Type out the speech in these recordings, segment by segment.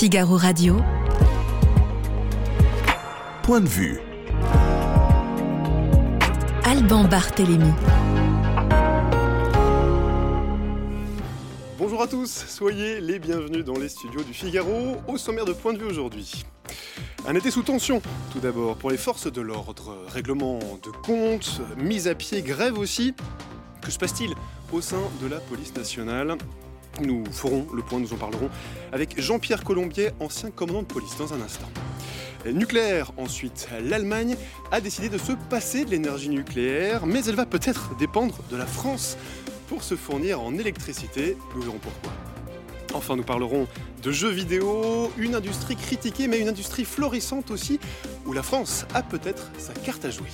Figaro Radio. Point de vue. Alban Barthélémy. Bonjour à tous, soyez les bienvenus dans les studios du Figaro, au sommaire de Point de vue aujourd'hui. Un été sous tension, tout d'abord, pour les forces de l'ordre. Règlement de compte, mise à pied, grève aussi. Que se passe-t-il au sein de la police nationale? Nous ferons le point, nous en parlerons avec Jean-Pierre Colombier, ancien commandant de police, dans un instant. Nucléaire ensuite, l'Allemagne a décidé de se passer de l'énergie nucléaire, mais elle va peut-être dépendre de la France pour se fournir en électricité. Nous verrons pourquoi. Enfin, nous parlerons de jeux vidéo, une industrie critiquée, mais une industrie florissante aussi, où la France a peut-être sa carte à jouer.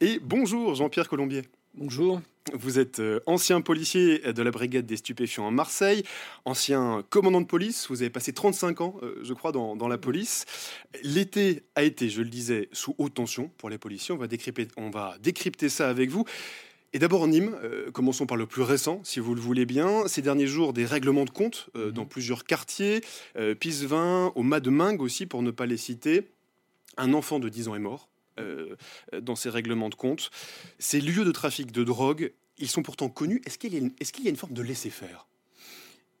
Et bonjour Jean-Pierre Colombier. Bonjour. Vous êtes euh, ancien policier de la brigade des stupéfiants à Marseille, ancien commandant de police, vous avez passé 35 ans, euh, je crois, dans, dans la police. L'été a été, je le disais, sous haute tension pour les policiers, on va décrypter, on va décrypter ça avec vous. Et d'abord Nîmes, euh, commençons par le plus récent, si vous le voulez bien. Ces derniers jours, des règlements de compte euh, dans plusieurs quartiers, euh, Pisevin, au Mas de Mingue aussi, pour ne pas les citer. Un enfant de 10 ans est mort euh, dans ces règlements de compte. Ces lieux de trafic de drogue, ils sont pourtant connus. Est-ce qu'il y, a une- est-ce qu'il y a une forme de laisser-faire?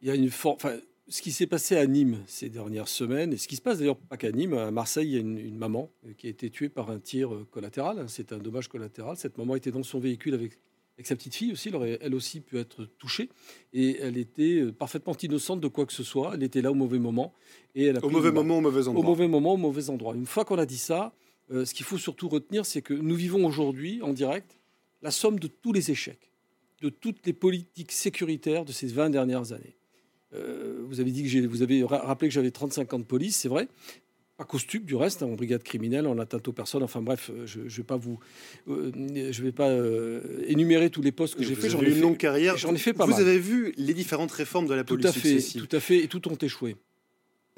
Il y a une forme. Enfin, ce qui s'est passé à Nîmes ces dernières semaines, et ce qui se passe d'ailleurs pas qu'à Nîmes, à Marseille, il y a une, une maman euh, qui a été tuée par un tir euh, collatéral. C'est un dommage collatéral. Cette maman était dans son véhicule avec, avec sa petite fille aussi. Elle aurait elle aussi pu être touchée. Et elle était euh, parfaitement innocente de quoi que ce soit. Elle était là au mauvais moment. Et elle a Au mauvais moment, au mauvais Au endroit. mauvais moment, au mauvais endroit. Une fois qu'on a dit ça, euh, ce qu'il faut surtout retenir, c'est que nous vivons aujourd'hui en direct la somme de tous les échecs, de toutes les politiques sécuritaires de ces 20 dernières années. Euh, vous avez dit que vous avez ra- rappelé que j'avais 35 ans de police, c'est vrai. Pas costume du reste, hein, en brigade criminelle, en atteinte aux personnes. Enfin bref, euh, je ne vais pas vous, euh, je vais pas énumérer tous les postes que j'ai Vous fait. J'en ai une fait- longue carrière. j'en ai fait pas Vous mal. avez vu les différentes réformes de la tout police à fait, successives, tout à fait, et tout ont échoué.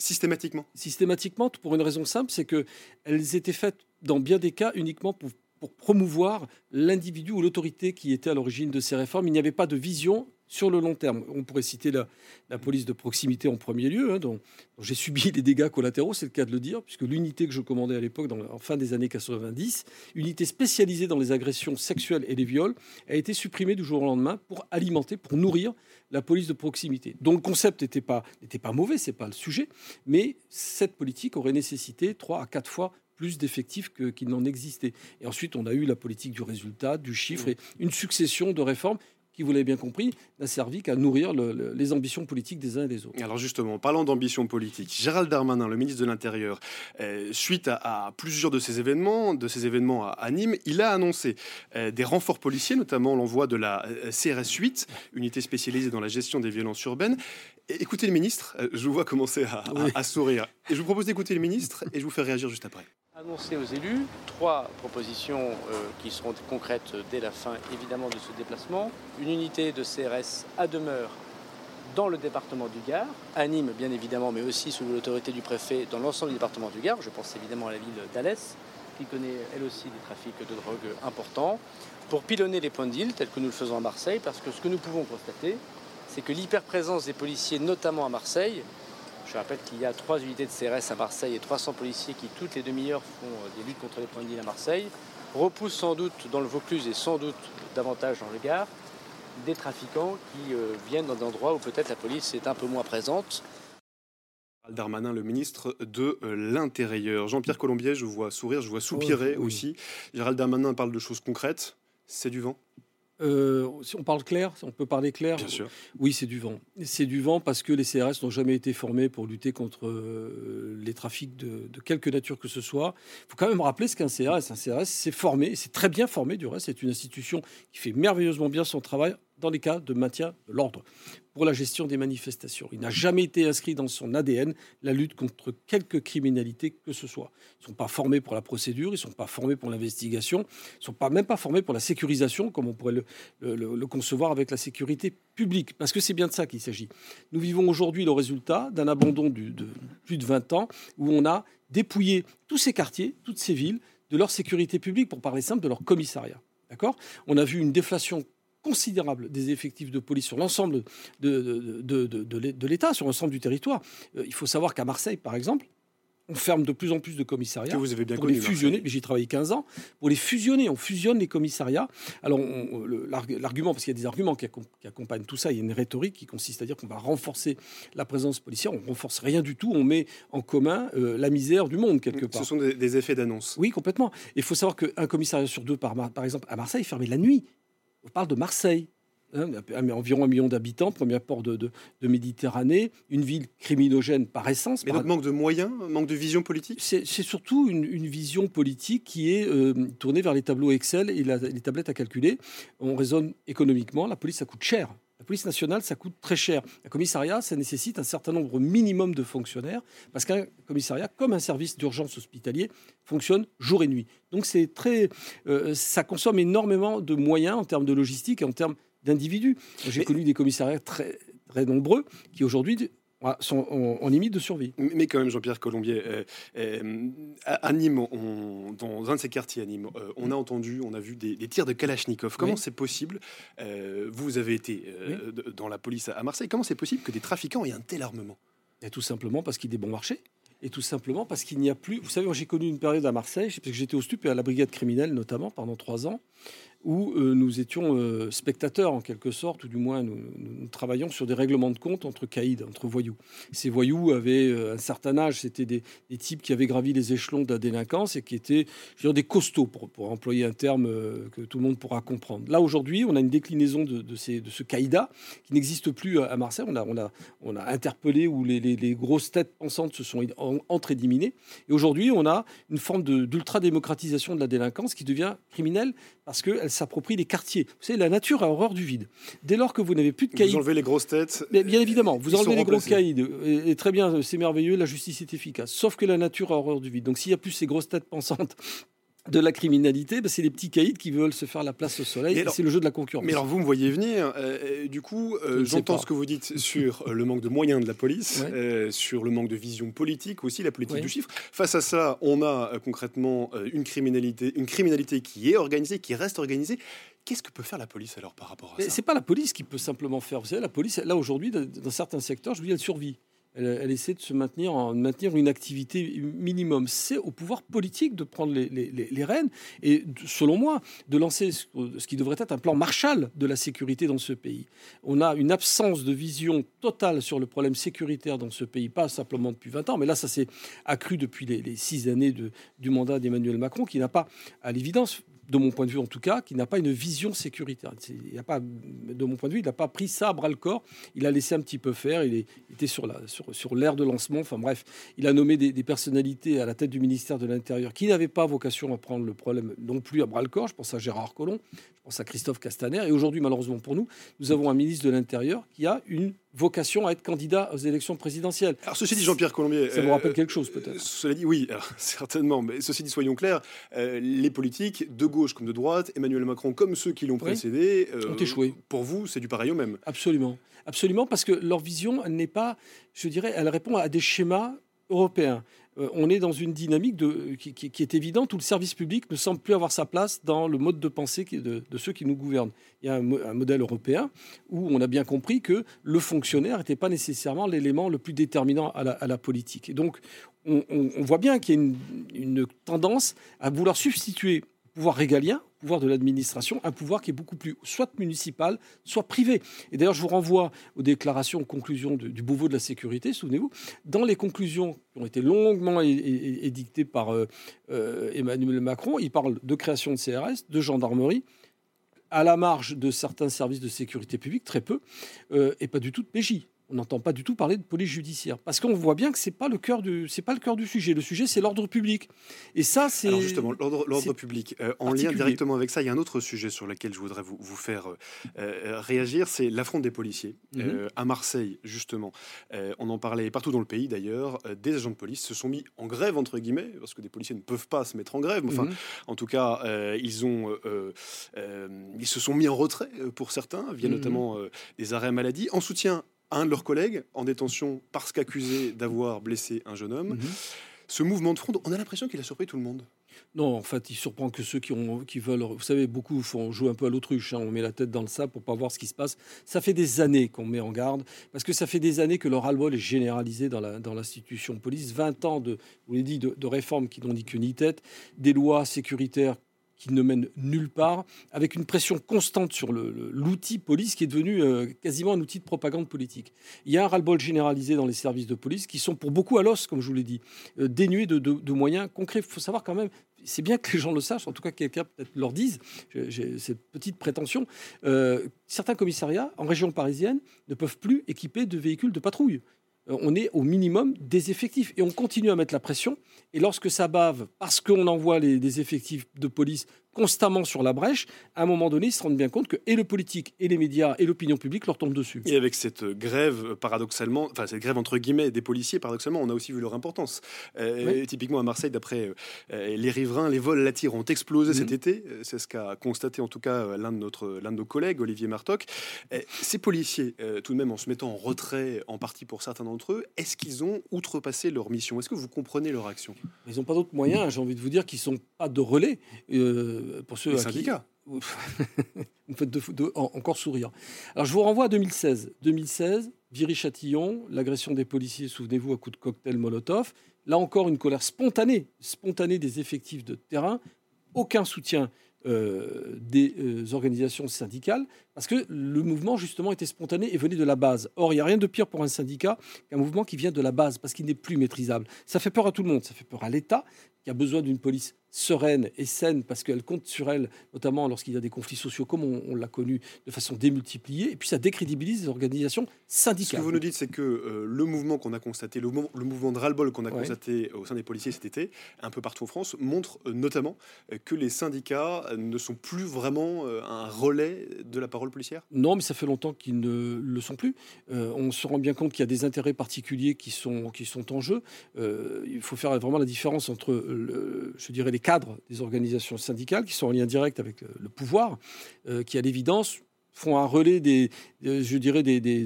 Systématiquement. systématiquement pour une raison simple, c'est que elles étaient faites dans bien des cas uniquement pour, pour promouvoir l'individu ou l'autorité qui était à l'origine de ces réformes. Il n'y avait pas de vision sur le long terme. On pourrait citer la, la police de proximité en premier lieu, hein, dont, dont j'ai subi des dégâts collatéraux, c'est le cas de le dire, puisque l'unité que je commandais à l'époque, en fin des années 90, unité spécialisée dans les agressions sexuelles et les viols, a été supprimée du jour au lendemain pour alimenter, pour nourrir la police de proximité. Donc le concept n'était pas, n'était pas mauvais, c'est pas le sujet, mais cette politique aurait nécessité trois à quatre fois plus d'effectifs qu'il n'en existait. Et ensuite, on a eu la politique du résultat, du chiffre, et une succession de réformes qui, vous l'avez bien compris, n'a servi qu'à nourrir le- le- les ambitions politiques des uns et des autres. Alors justement, parlant d'ambition politique, Gérald Darmanin, le ministre de l'Intérieur, euh, suite à, à plusieurs de ces événements, de ces événements à, à Nîmes, il a annoncé euh, des renforts policiers, notamment l'envoi de la euh, CRS 8, unité spécialisée dans la gestion des violences urbaines. Et écoutez le ministre, je vous vois commencer à, à- Oui. à sourire. Et je vous propose d'écouter le ministre et je vous fais réagir juste après. Annoncer aux élus trois propositions euh, qui seront concrètes dès la fin évidemment de ce déplacement. Une unité de CRS à demeure dans le département du Gard, à Nîmes bien évidemment, mais aussi sous l'autorité du préfet dans l'ensemble du département du Gard. Je pense évidemment à la ville d'Alès, qui connaît elle aussi des trafics de drogue importants, pour pilonner les points de deal tels que nous le faisons à Marseille, parce que ce que nous pouvons constater, c'est que l'hyperprésence des policiers, notamment à Marseille, je rappelle qu'il y a trois unités de CRS à Marseille et 300 policiers qui, toutes les demi-heures, font euh, des luttes contre les points de deal à Marseille, repousse sans doute dans le Vaucluse et sans doute davantage dans le Gard des trafiquants qui euh, viennent dans des endroits où peut-être la police est un peu moins présente. Gérald Darmanin, le ministre de euh, l'Intérieur. Jean-Pierre Colombier, je vous vois sourire, je vous vois soupirer oui. aussi. Gérald Darmanin parle de choses concrètes. C'est du vent? Euh, si on parle clair, on peut parler clair, Bien sûr. Oui, c'est du vent. C'est du vent parce que les CRS n'ont jamais été formés pour lutter contre euh, les trafics de, de quelque nature que ce soit. Il faut quand même rappeler ce qu'un CRS. Un CRS, c'est formé, c'est très bien formé du reste. C'est une institution qui fait merveilleusement bien son travail dans les cas de maintien de l'ordre pour la gestion des manifestations. Il n'a jamais été inscrit dans son ADN la lutte contre quelque criminalité que ce soit. Ils ne sont pas formés pour la procédure, ils ne sont pas formés pour l'investigation, ils ne sont pas, même pas formés pour la sécurisation, comme on pourrait le, concevoir avec la sécurité publique. Parce que c'est bien de ça qu'il s'agit. Nous vivons aujourd'hui le résultat d'un abandon de plus de 20 ans où on a dépouiller tous ces quartiers, toutes ces villes, de leur sécurité publique, pour parler simple, de leur commissariat. D'accord? On a vu une déflation considérable des effectifs de police sur l'ensemble de, de, de l'État, sur l'ensemble du territoire. Euh, il faut savoir qu'à Marseille, par exemple, on ferme de plus en plus de commissariats. Que vous avez bien pour les fusionner. J'ai travaillé 15 ans. Pour les fusionner, on fusionne les commissariats. Alors, l'argument, parce qu'il y a des arguments qui, accompagnent tout ça, il y a une rhétorique qui consiste à dire qu'on va renforcer la présence policière. On renforce rien du tout. On met en commun euh, la misère du monde, quelque part. Ce sont des, effets d'annonce. Oui, complètement. Il faut savoir qu'un commissariat sur deux, par, par exemple, à Marseille, est fermé la nuit. On parle de Marseille. Hein, environ un million d'habitants, premier port de, Méditerranée, une ville criminogène par essence. Mais donc manque de moyens, manque de vision politique? C'est surtout une, vision politique qui est euh, tournée vers les tableaux Excel et les tablettes à calculer. On raisonne économiquement, la police, ça coûte cher. La police nationale, ça coûte très cher. Un commissariat, ça nécessite un certain nombre minimum de fonctionnaires, parce qu'un commissariat, comme un service d'urgence hospitalier, fonctionne jour et nuit. Donc c'est très, euh, ça consomme énormément de moyens en termes de logistique et en termes d'individus. J'ai connu des commissariats très, très nombreux qui aujourd'hui sont en, limite de survie. Mais quand même, Jean-Pierre Colombier, euh, euh, à Nîmes, dans un de ces quartiers à Nîmes, euh, on a entendu, on a vu des, tirs de Kalachnikov. Comment c'est possible Vous avez été dans la police à Marseille. Comment c'est possible que des trafiquants aient un tel armement? Et Tout simplement parce qu'il est bon marché. Et tout simplement parce qu'il n'y a plus. Vous savez, j'ai connu une période à Marseille, parce que j'étais au STUP et à la brigade criminelle notamment pendant trois ans où euh, nous étions euh, spectateurs en quelque sorte, ou du moins nous, travaillions sur des règlements de compte entre caïds, entre voyous. Ces voyous avaient euh, un certain âge, c'était des, types qui avaient gravi les échelons de la délinquance et qui étaient je des costauds, pour, employer un terme que tout le monde pourra comprendre. Là aujourd'hui, on a une déclinaison de, de ce caïda qui n'existe plus à, Marseille. On a, on, a, on a interpellé où les, les, grosses têtes pensantes se sont entre Et aujourd'hui, on a une forme d'ultra-démocratisation de la délinquance qui devient criminelle parce qu'elle s'approprie les quartiers. Vous savez, la nature a horreur du vide. Dès lors que vous n'avez plus de caïds... Vous enlevez les grosses têtes. Mais bien évidemment, vous enlevez les gros caïds. Et, très bien, c'est merveilleux, la justice est efficace. Sauf que la nature a horreur du vide. Donc s'il n'y a plus ces grosses têtes pensantes de la criminalité, bah, c'est les petits caïds qui veulent se faire la place au soleil. C'est le jeu de la concurrence. Mais alors vous me voyez venir. Euh, euh, du coup, euh, j'entends ce que vous dites sur le manque de moyens de la police, sur le manque de vision politique aussi, la politique du chiffre. Face à ça, on a concrètement une criminalité, une criminalité qui est organisée, qui reste organisée. Qu'est-ce que peut faire la police alors par rapport à ça? C'est pas la police qui peut simplement faire. Vous savez, la police, là aujourd'hui, dans certains secteurs, je vous dis, elle survit. Elle, essaie de se maintenir, en, maintenir une activité minimum. C'est au pouvoir politique de prendre les, rênes et, selon moi, de lancer ce, qui devrait être un plan Marshall de la sécurité dans ce pays. On a une absence de vision totale sur le problème sécuritaire dans ce pays, pas simplement depuis 20 ans, mais là, ça s'est accru depuis les, six années de, du mandat d'Emmanuel Macron, qui n'a pas, à l'évidence, de mon point de vue en tout cas, qui n'a pas une vision sécuritaire. Il a pas, de mon point de vue, il n'a pas pris ça à bras le corps. Il a laissé un petit peu faire. Il, était sur l'air de lancement. Enfin bref, il a nommé des, personnalités à la tête du ministère de l'Intérieur qui n'avaient pas vocation à prendre le problème non plus à bras le corps. Je pense à Gérard Collomb, je pense à Christophe Castaner. Et aujourd'hui, malheureusement pour nous, nous avons un ministre de l'Intérieur qui a une vocation à être candidat aux élections présidentielles. Alors ceci dit, Jean-Pierre Colombier... Ça vous rappelle euh, quelque chose peut-être Cela dit, oui, certainement. Mais ceci dit, soyons clairs, euh, les politiques, de gauche comme de droite, Emmanuel Macron comme ceux qui l'ont précédé, euh, ont échoué. Pour vous, c'est du pareil au même. Absolument. Absolument, parce que leur vision, n'est pas, je dirais, elle répond à des schémas européens. Euh, on est dans une dynamique qui, est évidente où le service public ne semble plus avoir sa place dans le mode de pensée de, ceux qui nous gouvernent. Il y a un, modèle européen où on a bien compris que le fonctionnaire n'était pas nécessairement l'élément le plus déterminant à la, politique. Et donc, on, voit bien qu'il y a une tendance à vouloir substituer pouvoir régalien, pouvoir de l'administration, un pouvoir qui est beaucoup plus soit municipal, soit privé. Et d'ailleurs, je vous renvoie aux déclarations, aux conclusions du Beauvau de la sécurité, souvenez-vous. Dans les conclusions qui ont été longuement édictées par euh, euh, Emmanuel Macron, il parle de création de CRS, de gendarmerie, à la marge de certains services de sécurité publique, très peu, euh, et pas du tout de PJ on n'entend pas du tout parler de police judiciaire parce qu'on voit bien que c'est pas le cœur du c'est pas le cœur du sujet. Le sujet c'est l'ordre public. Et ça c'est alors justement l'ordre public euh, en lien directement avec ça. Il y a un autre sujet sur lequel je voudrais vous, vous faire euh, euh, réagir, c'est l'affront des policiers mhm. à Marseille justement. on en parlait partout dans le pays d'ailleurs. des agents de police se sont mis en grève entre guillemets parce que des policiers ne peuvent pas se mettre en grève. Enfin, mhm. en tout cas, ils ont ils se sont mis en retrait pour certains via mhm. notamment des arrêts maladie en soutien un de leurs collègues en détention parce qu'accusé d'avoir blessé un jeune homme. Mhm. Ce mouvement de front, on a l'impression qu'il a surpris tout le monde. Non, en fait, il surprend que ceux qui, ont, qui veulent. Vous savez, beaucoup font jouer un peu à l'autruche. Hein. on met la tête dans le sable pour pas voir ce qui se passe. Ça fait des années qu'on met en garde, parce que ça fait des années que le ras-le-bol est généralisé dans, la, dans l'institution police. 20 ans de, vous l'avez dit, de, de réformes qui n'ont dit que ni tête, des lois sécuritaires qui ne mène nulle part, avec une pression constante sur l'outil police qui est devenu euh, quasiment un outil de propagande politique. Il y a un ras-le-bol généralisé dans les services de police qui sont pour beaucoup à l'os, comme je vous l'ai dit, euh, dénués de, moyens concrets. Il faut savoir quand même, c'est bien que les gens le sachent, en tout cas quelqu'un peut-être leur dise, j'ai cette petite prétention, euh, certains commissariats en région parisienne ne peuvent plus équiper de véhicules de patrouille on est au minimum des effectifs. Et on continue à mettre la pression. Et lorsque ça bave, parce qu'on envoie des effectifs de police constamment sur la brèche, à un moment donné, ils se rendent bien compte que et le politique, et les médias, et l'opinion publique leur tombent dessus. Et avec cette grève, paradoxalement, enfin cette grève entre guillemets des policiers, paradoxalement, on a aussi vu leur importance. Euh, typiquement à Marseille, d'après euh, les riverains, les vols à tir ont explosé cet mhm. été. Euh, c'est ce qu'a constaté en tout cas l'un de, notre, l'un de nos collègues, Olivier Martoc. ces policiers, tout de même en se mettant en retrait en partie pour certains d'entre eux, est-ce qu'ils ont outrepassé leur mission? Est-ce que vous comprenez leur action? Ils n'ont pas d'autres moyens, j'ai envie de vous dire qu'ils ne sont pas de relais. Euh, pour ceux Les syndicats. Qui... vous faites de, encore sourire. Alors je vous renvoie à 2016. 2016, Viry-Châtillon, l'agression des policiers, souvenez-vous, à coup de cocktail Molotov. Là encore, une colère spontanée, spontanée des effectifs de terrain. Aucun soutien euh, des euh, organisations syndicales, parce que le mouvement, justement, était spontané et venait de la base. Or, il n'y a rien de pire pour un syndicat qu'un mouvement qui vient de la base, parce qu'il n'est plus maîtrisable. Ça fait peur à tout le monde, ça fait peur à l'État, qui a besoin d'une police sereine et saine parce qu'elle compte sur elle, notamment lorsqu'il y a des conflits sociaux comme on, l'a connu de façon démultipliée, et puis ça décrédibilise les organisations syndicales. Ce que vous nous dites, c'est que euh, le mouvement qu'on a constaté, le, mouvement, de ras-le-bol qu'on a constaté au sein des policiers cet été, un peu partout en France, montre euh, notamment euh, que les syndicats ne sont plus vraiment un relais de la parole policière? Non, mais ça fait longtemps qu'ils ne le sont plus. on se rend bien compte qu'il y a des intérêts particuliers qui sont, qui sont en jeu. il faut faire vraiment la différence entre, le, je dirais, les cadres des organisations syndicales qui sont en lien direct avec le, pouvoir, euh, qui à l'évidence font un relais des, je dirais, des, des,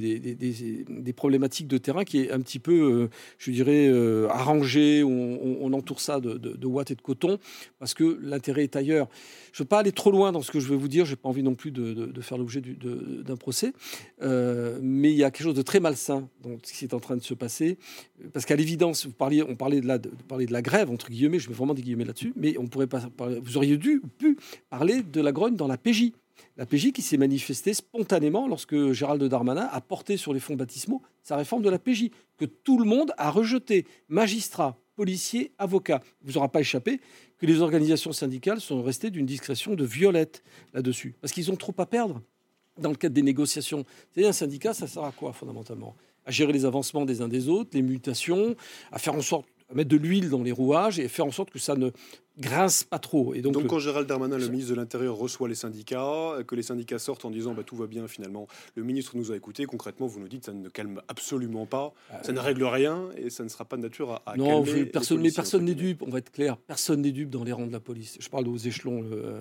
des, problématiques de terrain qui est un petit peu, euh, je dirais, euh, arrangé. On, entoure ça de, de, de, et de coton parce que l'intérêt est ailleurs. Je ne veux pas aller trop loin dans ce que je vais vous dire. Je n'ai pas envie non plus de, faire l'objet d'un procès. mais il y a quelque chose de très malsain dans ce qui est en train de se passer. Parce qu'à l'évidence, on parlait de, la, de, parler de la grève, entre guillemets, je mets vraiment des guillemets là-dessus, mais on pourrait pas vous auriez dû ou pu parler de la grogne dans la PJ. La PJ qui s'est manifestée spontanément lorsque Gérald Darmanin a porté sur les fonds baptismaux sa réforme de la PJ, que tout le monde a rejeté, magistrats, policiers, avocats. Il vous aura pas échappé que les organisations syndicales sont restées d'une discrétion de violette là-dessus, parce qu'ils ont trop à perdre dans le cadre des négociations. C'est un syndicat, ça sert à quoi fondamentalement? À gérer les avancements des uns des autres, les mutations, à faire en sorte mettre de l'huile dans les rouages et faire en sorte que ça ne grince pas trop. Et donc, quand Gérald Darmanin, le ministre de l'Intérieur, reçoit les syndicats, que les syndicats sortent en disant bah, tout va bien finalement, le ministre nous a écoutés, concrètement, vous nous dites ça ne calme absolument pas, ça ne règle rien et ça ne sera pas de nature à, non, calmer personne, mais personne n'est dupe, on va être clair, personne n'est dupe dans les rangs de la police. Je parle aux échelons euh,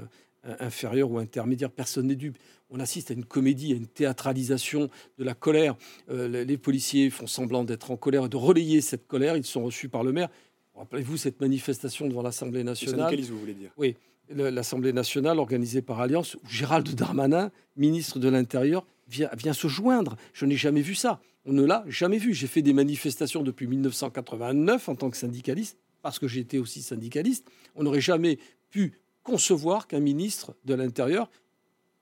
inférieurs ou intermédiaires, personne n'est dupe. On assiste à une comédie, à une théâtralisation de la colère. Euh, les policiers font semblant d'être en colère et de relayer cette colère. Ils sont reçus par le maire. Rappelez-vous cette manifestation devant l'Assemblée nationale. vous voulez dire Oui, l'Assemblée nationale organisée par Alliance, où Gérald Darmanin, ministre de l'Intérieur, vient, vient se joindre. Je n'ai jamais vu ça. On ne l'a jamais vu. J'ai fait des manifestations depuis 1989 en tant que syndicaliste, parce que j'étais aussi syndicaliste. On n'aurait jamais pu concevoir qu'un ministre de l'Intérieur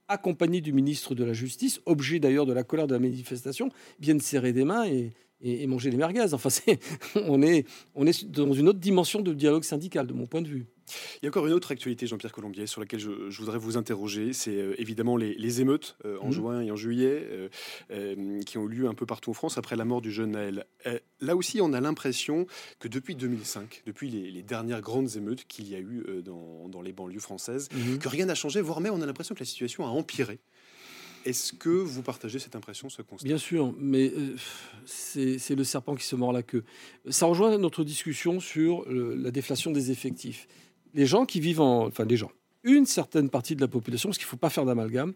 accompagné du ministre de la Justice, objet d'ailleurs de la colère de la manifestation, vienne serrer des mains et, et, manger des merguez. Enfin, on, est, on est dans une autre dimension de dialogue syndical, de mon point de vue. Il y a encore une autre actualité, Jean-Pierre Colombier, sur laquelle je, voudrais vous interroger. C'est euh, évidemment les, émeutes euh, en mmh. juin et en juillet euh, qui ont eu lieu un peu partout en France après la mort du jeune Naël. là aussi, on a l'impression que depuis 2005, depuis les, dernières grandes émeutes qu'il y a eu dans, les banlieues françaises, mmh. que rien n'a changé, voire même on a l'impression que la situation a empiré. Est-ce que vous partagez cette impression, ce constat? Bien sûr, mais euh, c'est le serpent qui se mord la queue. Ça rejoint notre discussion sur la déflation des effectifs. Les gens qui vivent en... Enfin, les gens. Une certaine partie de la population, parce qu'il ne faut pas faire d'amalgame,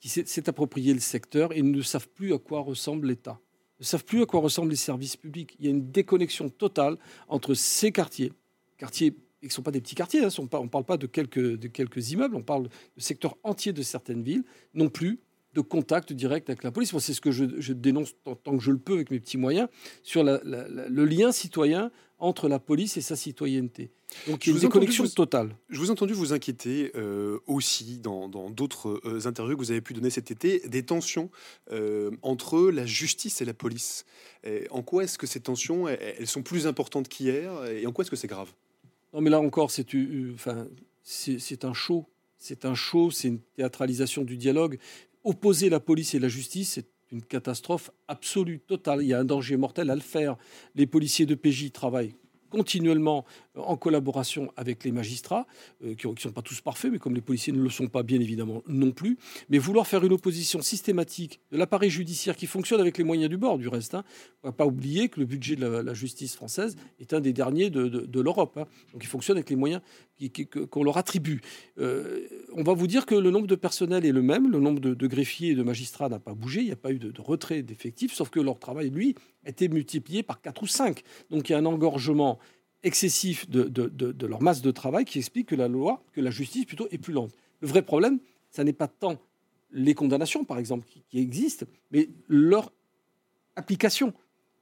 qui s'est approprié le secteur et ne savent plus à quoi ressemble l'État. ne savent plus à quoi ressemblent les services publics. Il y a une déconnexion totale entre ces quartiers, quartiers qui ne sont pas des petits quartiers, hein, on ne parle pas de quelques, de quelques immeubles, on parle de secteurs entiers de certaines villes, non plus de contact direct avec la police. Moi, c'est ce que je, dénonce tant, que je le peux avec mes petits moyens sur le lien citoyen entre la police et sa citoyenneté. Donc il y a une déconnexion totale. Je vous ai entendu vous inquiéter euh, aussi dans d'autres euh, interviews que vous avez pu donner cet été des tensions euh, entre la justice et la police. en quoi est-ce que ces tensions elles, sont plus importantes qu'hier et en quoi est-ce que c'est grave? Non mais là encore c'est enfin, c'est un show. C'est un show, c'est une théâtralisation du dialogue opposer la police et la justice, c'est une catastrophe absolue, totale. Il y a un danger mortel à le faire. Les policiers de PJ travaillent continuellement en collaboration avec les magistrats, euh, qui ne sont pas tous parfaits, mais comme les policiers ne le sont pas, bien évidemment, non plus. Mais vouloir faire une opposition systématique de l'appareil judiciaire qui fonctionne avec les moyens du bord, du reste. Hein. On ne va pas oublier que le budget de la, justice française est un des derniers de, l'Europe. Hein. Donc il fonctionne avec les moyens qu'on leur attribue. Euh, on va vous dire que le nombre de personnel est le même, le nombre de, greffiers et de magistrats n'a pas bougé, il n'y a pas eu de, retrait d'effectifs, sauf que leur travail, lui, a été multiplié par 4 ou 5. Donc il y a un engorgement excessif de, leur masse de travail qui explique que la loi, que la justice plutôt est plus lente. Le vrai problème, ça n'est pas tant les condamnations, par exemple, qui, existent, mais leur application,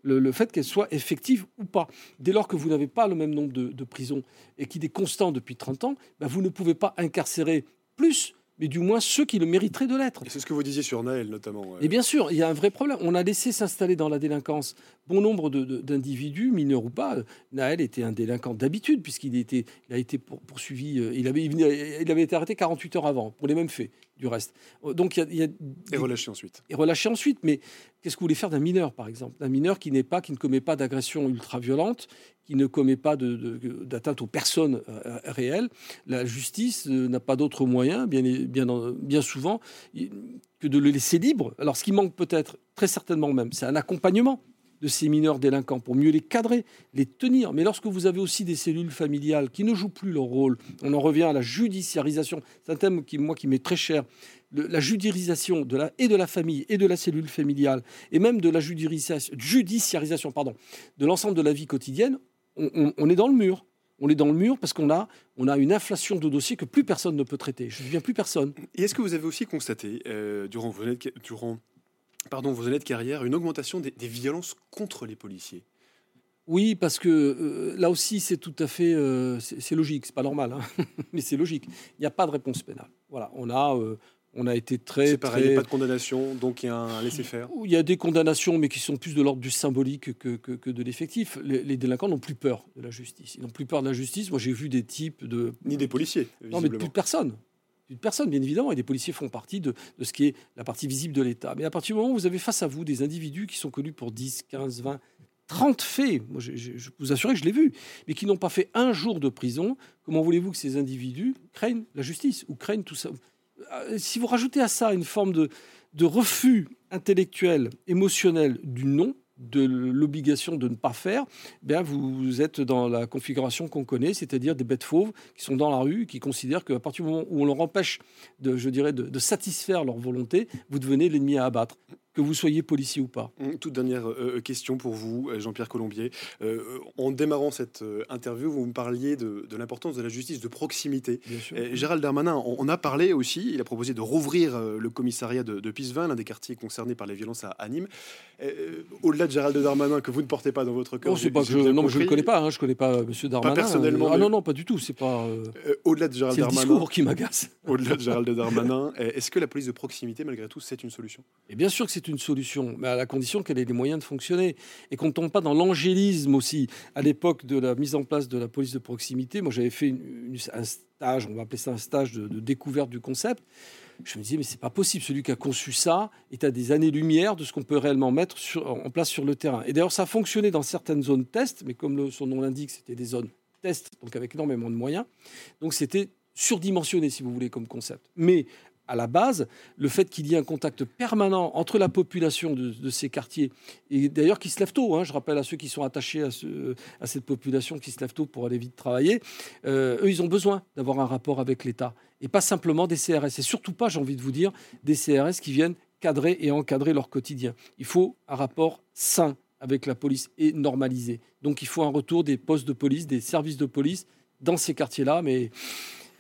le, fait qu'elles soient effectives ou pas. Dès lors que vous n'avez pas le même nombre de, prisons et qu'il est constant depuis 30 ans, ben vous ne pouvez pas incarcérer plus mais du moins ceux qui le mériteraient de l'être. C'est ce que vous disiez sur Naël notamment. Et bien sûr, il y a un vrai problème. On a laissé s'installer dans la délinquance bon nombre d'individus, mineurs ou pas. Naël était un délinquant d'habitude, puisqu'il il a été poursuivi, euh, il avait, il avait été arrêté 48 heures avant, pour les mêmes faits du reste. Donc il y a, et relâché ensuite. Et relâché ensuite. Mais qu'est-ce que vous voulez faire d'un mineur, par exemple? D'un mineur qui n'est pas, qui ne commet pas d'agression ultra-violente, qui ne commet pas d'atteinte aux personnes euh, réelles. La justice euh, n'a pas d'autre moyen, bien, bien, bien souvent, que de le laisser libre. Alors ce qui manque peut-être, très certainement même, c'est un accompagnement de ces mineurs délinquants pour mieux les cadrer, les tenir. Mais lorsque vous avez aussi des cellules familiales qui ne jouent plus leur rôle, on en revient à la judiciarisation. C'est un thème qui, moi, qui m'est très cher. la judiciarisation de la, et de la famille et de la cellule familiale, et même de la judiciarisation, judiciarisation pardon, de l'ensemble de la vie quotidienne, on, est dans le mur. On est dans le mur parce qu'on a, on a une inflation de dossiers que plus personne ne peut traiter. Je ne viens plus personne. Et est-ce que vous avez aussi constaté, euh, durant, durant pardon, vos années de carrière, une augmentation des, violences contre les policiers oui, parce que euh, là aussi, c'est tout à fait, euh, c'est logique, c'est pas normal, hein mais c'est logique. Il n'y a pas de réponse pénale. Voilà, on a, euh, on a été très, c'est pareil, il n'y a pas de condamnation, donc il y a un laisser-faire. Il y a des condamnations, mais qui sont plus de l'ordre du symbolique que, que, de l'effectif. Les, délinquants n'ont plus peur de la justice. Ils n'ont plus peur de la justice. Moi, j'ai vu des types de ni des policiers. Non, mais plus de personne personne, bien évidemment, et les policiers font partie de, ce qui est la partie visible de l'État. Mais à partir du moment où vous avez face à vous des individus qui sont connus pour 10, 15, 20, 30 faits, moi je, vous assure que je l'ai vu, mais qui n'ont pas fait un jour de prison, comment voulez-vous que ces individus craignent la justice ou craignent tout ça? Euh, Si vous rajoutez à ça une forme de refus intellectuel, émotionnel du non, de l'obligation de ne pas faire, bien vous êtes dans la configuration qu'on connaît, c'est-à-dire des bêtes fauves qui sont dans la rue, qui considèrent qu'à partir du moment où on leur empêche de, je dirais, de satisfaire leur volonté, vous devenez l'ennemi à abattre que vous soyez policier ou pas. Toute dernière euh, euh, question pour vous, euh, Jean-Pierre Colombier. en démarrant cette interview, vous me parliez de, l'importance de la justice de proximité. Gérald Darmanin on a parlé aussi, il a proposé de rouvrir le commissariat de, de Pisevin, l'un des quartiers concernés par les violences à, Nîmes. Au-delà de Gérald Darmanin, que vous ne portez pas dans votre cœur. Non, je, non je ne le connais pas, hein, je ne connais pas M. Darmanin. Pas personnellement. Ah non, non, pas du tout. C'est pas. au-delà de Gérald Darmanin. C'est le discours qui m'agace. Au-delà de Gérald Darmanin, est-ce que la police de proximité, malgré tout, c'est une solution? Et bien sûr que c'est une solution, mais à la condition qu'elle ait les moyens de fonctionner et qu'on ne tombe pas dans l'angélisme aussi. À l'époque de la mise en place de la police de proximité, moi j'avais fait un stage, on va appeler ça un stage de, découverte du concept. Je me disais, mais c'est pas possible. Celui qui a conçu ça est à des années-lumière de ce qu'on peut réellement mettre en place sur le terrain. Et d'ailleurs, ça a fonctionné dans certaines zones test, mais comme son nom l'indique, c'était des zones test, donc avec énormément de moyens. Donc c'était surdimensionné, si vous voulez, comme concept. Mais à la base, le fait qu'il y ait un contact permanent entre la population de, ces quartiers, et d'ailleurs qui se lèvent tôt, hein, je rappelle à ceux qui sont attachés à, cette population qui se lèvent tôt pour aller vite travailler, euh, eux, ils ont besoin d'avoir un rapport avec l'État, et pas simplement des CRS, et surtout pas, j'ai envie de vous dire, des CRS qui viennent cadrer et encadrer leur quotidien. Il faut un rapport sain avec la police et normalisé. Donc il faut un retour des postes de police, des services de police dans ces quartiers-là, mais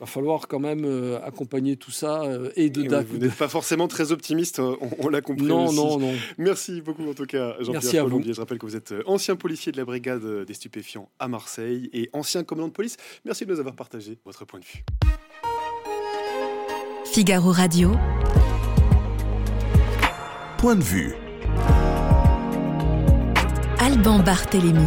va falloir quand même euh, accompagner tout ça euh, et de Vous n'êtes pas forcément très optimiste, on, on l'a compris. Non, aussi. non, non. Merci beaucoup en tout cas, Jean-Pierre Colombier. Je rappelle que vous êtes euh, ancien policier de la brigade des stupéfiants à Marseille et ancien commandant de police. Merci de nous avoir partagé votre point de vue. Figaro Radio. Point de vue. Alban Barthélémy.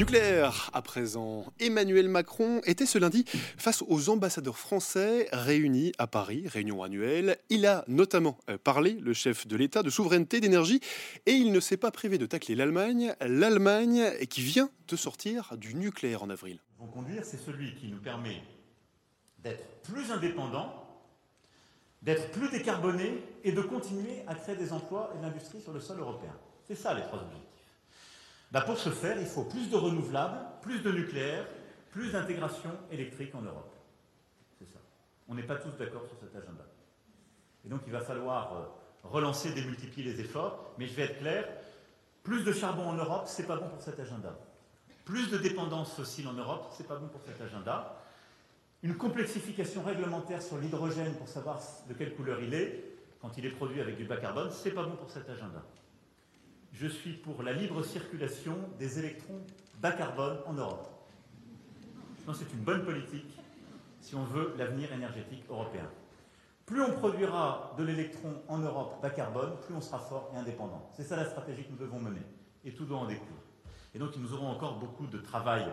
Nucléaire à présent. Emmanuel Macron était ce lundi face aux ambassadeurs français réunis à Paris, réunion annuelle. Il a notamment euh, parlé, le chef de l'État, de souveraineté d'énergie et il ne s'est pas privé de tacler l'Allemagne. L'Allemagne qui vient de sortir du nucléaire en avril. Vont conduire, c'est celui qui nous permet d'être plus indépendants, d'être plus décarbonés et de continuer à créer des emplois et de l'industrie sur le sol européen. C'est ça les trois objectifs. Bah pour ce faire, il faut plus de renouvelables, plus de nucléaire, plus d'intégration électrique en Europe. C'est ça. On n'est pas tous d'accord sur cet agenda. Et donc il va falloir euh, relancer, démultiplier les efforts, mais je vais être clair, plus de charbon en Europe, c'est pas bon pour cet agenda. Plus de dépendance fossile en Europe, c'est pas bon pour cet agenda. Une complexification réglementaire sur l'hydrogène pour savoir de quelle couleur il est, quand il est produit avec du bas carbone, c'est pas bon pour cet agenda je suis pour la libre circulation des électrons bas carbone en Europe. Je pense que c'est une bonne politique si on veut l'avenir énergétique européen. Plus on produira de l'électron en Europe bas carbone, plus on sera fort et indépendant. C'est ça la stratégie que nous devons mener. Et tout doit en découdre. Et donc nous aurons encore beaucoup de travail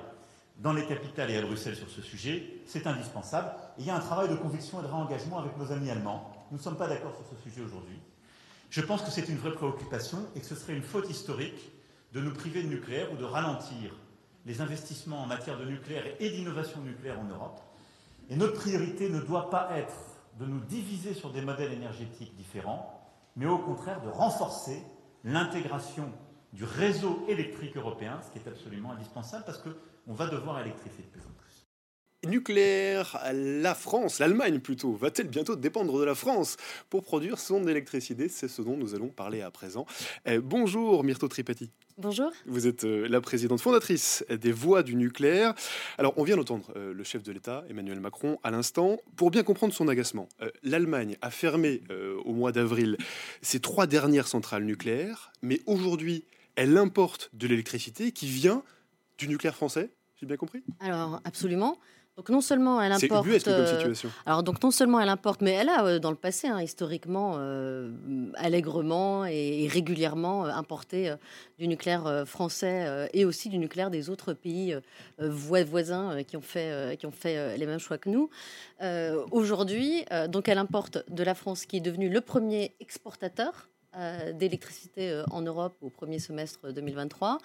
dans les capitales et à Bruxelles sur ce sujet. C'est indispensable. Et il y a un travail de conviction et de réengagement avec nos amis allemands. Nous ne sommes pas d'accord sur ce sujet aujourd'hui. Je pense que c'est une vraie préoccupation et que ce serait une faute historique de nous priver de nucléaire ou de ralentir les investissements en matière de nucléaire et d'innovation nucléaire en Europe. Et notre priorité ne doit pas être de nous diviser sur des modèles énergétiques différents, mais au contraire de renforcer l'intégration du réseau électrique européen, ce qui est absolument indispensable parce qu'on va devoir électrifier de plus en plus nucléaire, la France, l'Allemagne plutôt, va-t-elle bientôt dépendre de la France pour produire son électricité? C'est ce dont nous allons parler à présent. Eh, bonjour Myrto Tripati. Bonjour. Vous êtes euh, la présidente fondatrice des Voix du nucléaire. Alors, on vient d'entendre euh, le chef de l'État, Emmanuel Macron, à l'instant. Pour bien comprendre son agacement, euh, l'Allemagne a fermé au mois d'avril ses trois dernières centrales nucléaires, mais aujourd'hui, elle importe de l'électricité qui vient du nucléaire français. J'ai bien compris? Alors, absolument. Donc non seulement elle importe, euh, alors donc non seulement elle importe, mais elle a euh, dans le passé hein, historiquement euh, allègrement et, régulièrement importé du nucléaire français et aussi du nucléaire des autres pays voisins qui ont fait qui ont fait les mêmes choix que nous. Aujourd'hui, donc elle importe de la France qui est devenue le premier exportateur d'électricité en Europe au premier semestre 2023,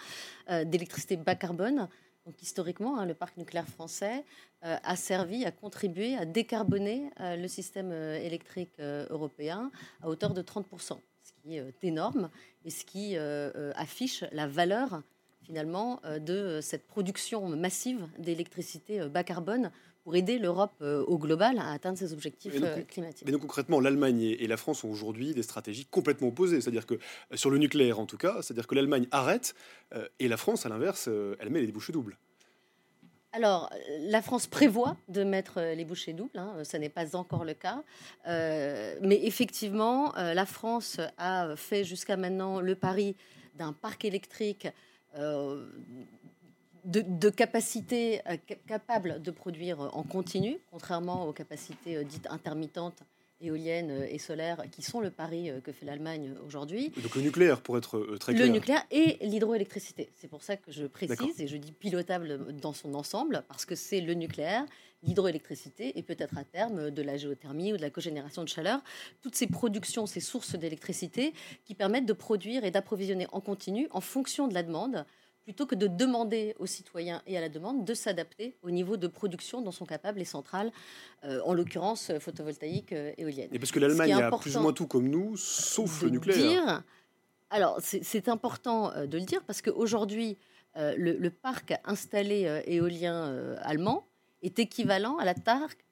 d'électricité bas carbone. Donc historiquement, hein, le parc nucléaire français euh, a servi, a contribué à décarboner euh, le système euh, électrique européen à hauteur de 30%, ce qui est énorme et ce qui affiche la valeur finalement de cette production massive d'électricité bas carbone pour aider l'Europe au global à atteindre ses objectifs climatiques. Mais donc concrètement, l'Allemagne et la France ont aujourd'hui des stratégies complètement opposées. C'est-à-dire que sur le nucléaire en tout cas, c'est-à-dire que l'Allemagne arrête et la France, à l'inverse, elle met les débouchés doubles. Alors, la France prévoit de mettre euh, les bouchées doubles, hein, ce n'est pas encore le cas. Euh, mais effectivement, euh, la France a fait jusqu'à maintenant le pari d'un parc électrique de, capacité capable de produire en continu, contrairement aux capacités dites intermittentes éoliennes euh, et solaires qui sont le pari euh, que fait l'Allemagne aujourd'hui. Donc le nucléaire, pour être euh, très clair. Le nucléaire et l'hydroélectricité. C'est pour ça que je précise et je dis pilotable dans son ensemble, parce que c'est le nucléaire, l'hydroélectricité et peut-être à terme de la géothermie ou de la cogénération de chaleur. Toutes ces productions, ces sources d'électricité qui permettent de produire et d'approvisionner en continu en fonction de la demande plutôt que de demander aux citoyens et à la demande de s'adapter au niveau de production dont sont capables les centrales, euh, en l'occurrence euh, photovoltaïques euh, éoliennes. Et parce que l'Allemagne a plus ou moins tout comme nous, sauf le nucléaire. alors, c'est important de le dire parce qu'aujourd'hui, le, le, parc installé éolien allemand est équivalent à la,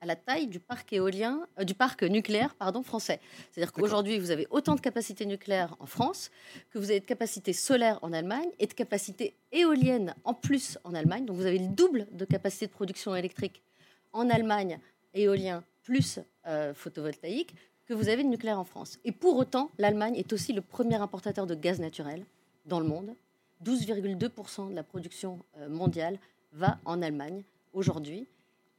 à la taille du parc éolien, euh, du parc nucléaire pardon, français. C'est-à-dire qu'aujourd'hui, vous avez autant de capacité nucléaire en France que vous avez de capacité solaire en Allemagne et de capacité éolienne en plus en Allemagne. Donc vous avez le double de capacité de production électrique en Allemagne, éolien plus euh, photovoltaïque, que vous avez de nucléaire en France. Et pour autant, l'Allemagne est aussi le premier importateur de gaz naturel dans le monde. 12,2% de la production euh, mondiale va en Allemagne aujourd'hui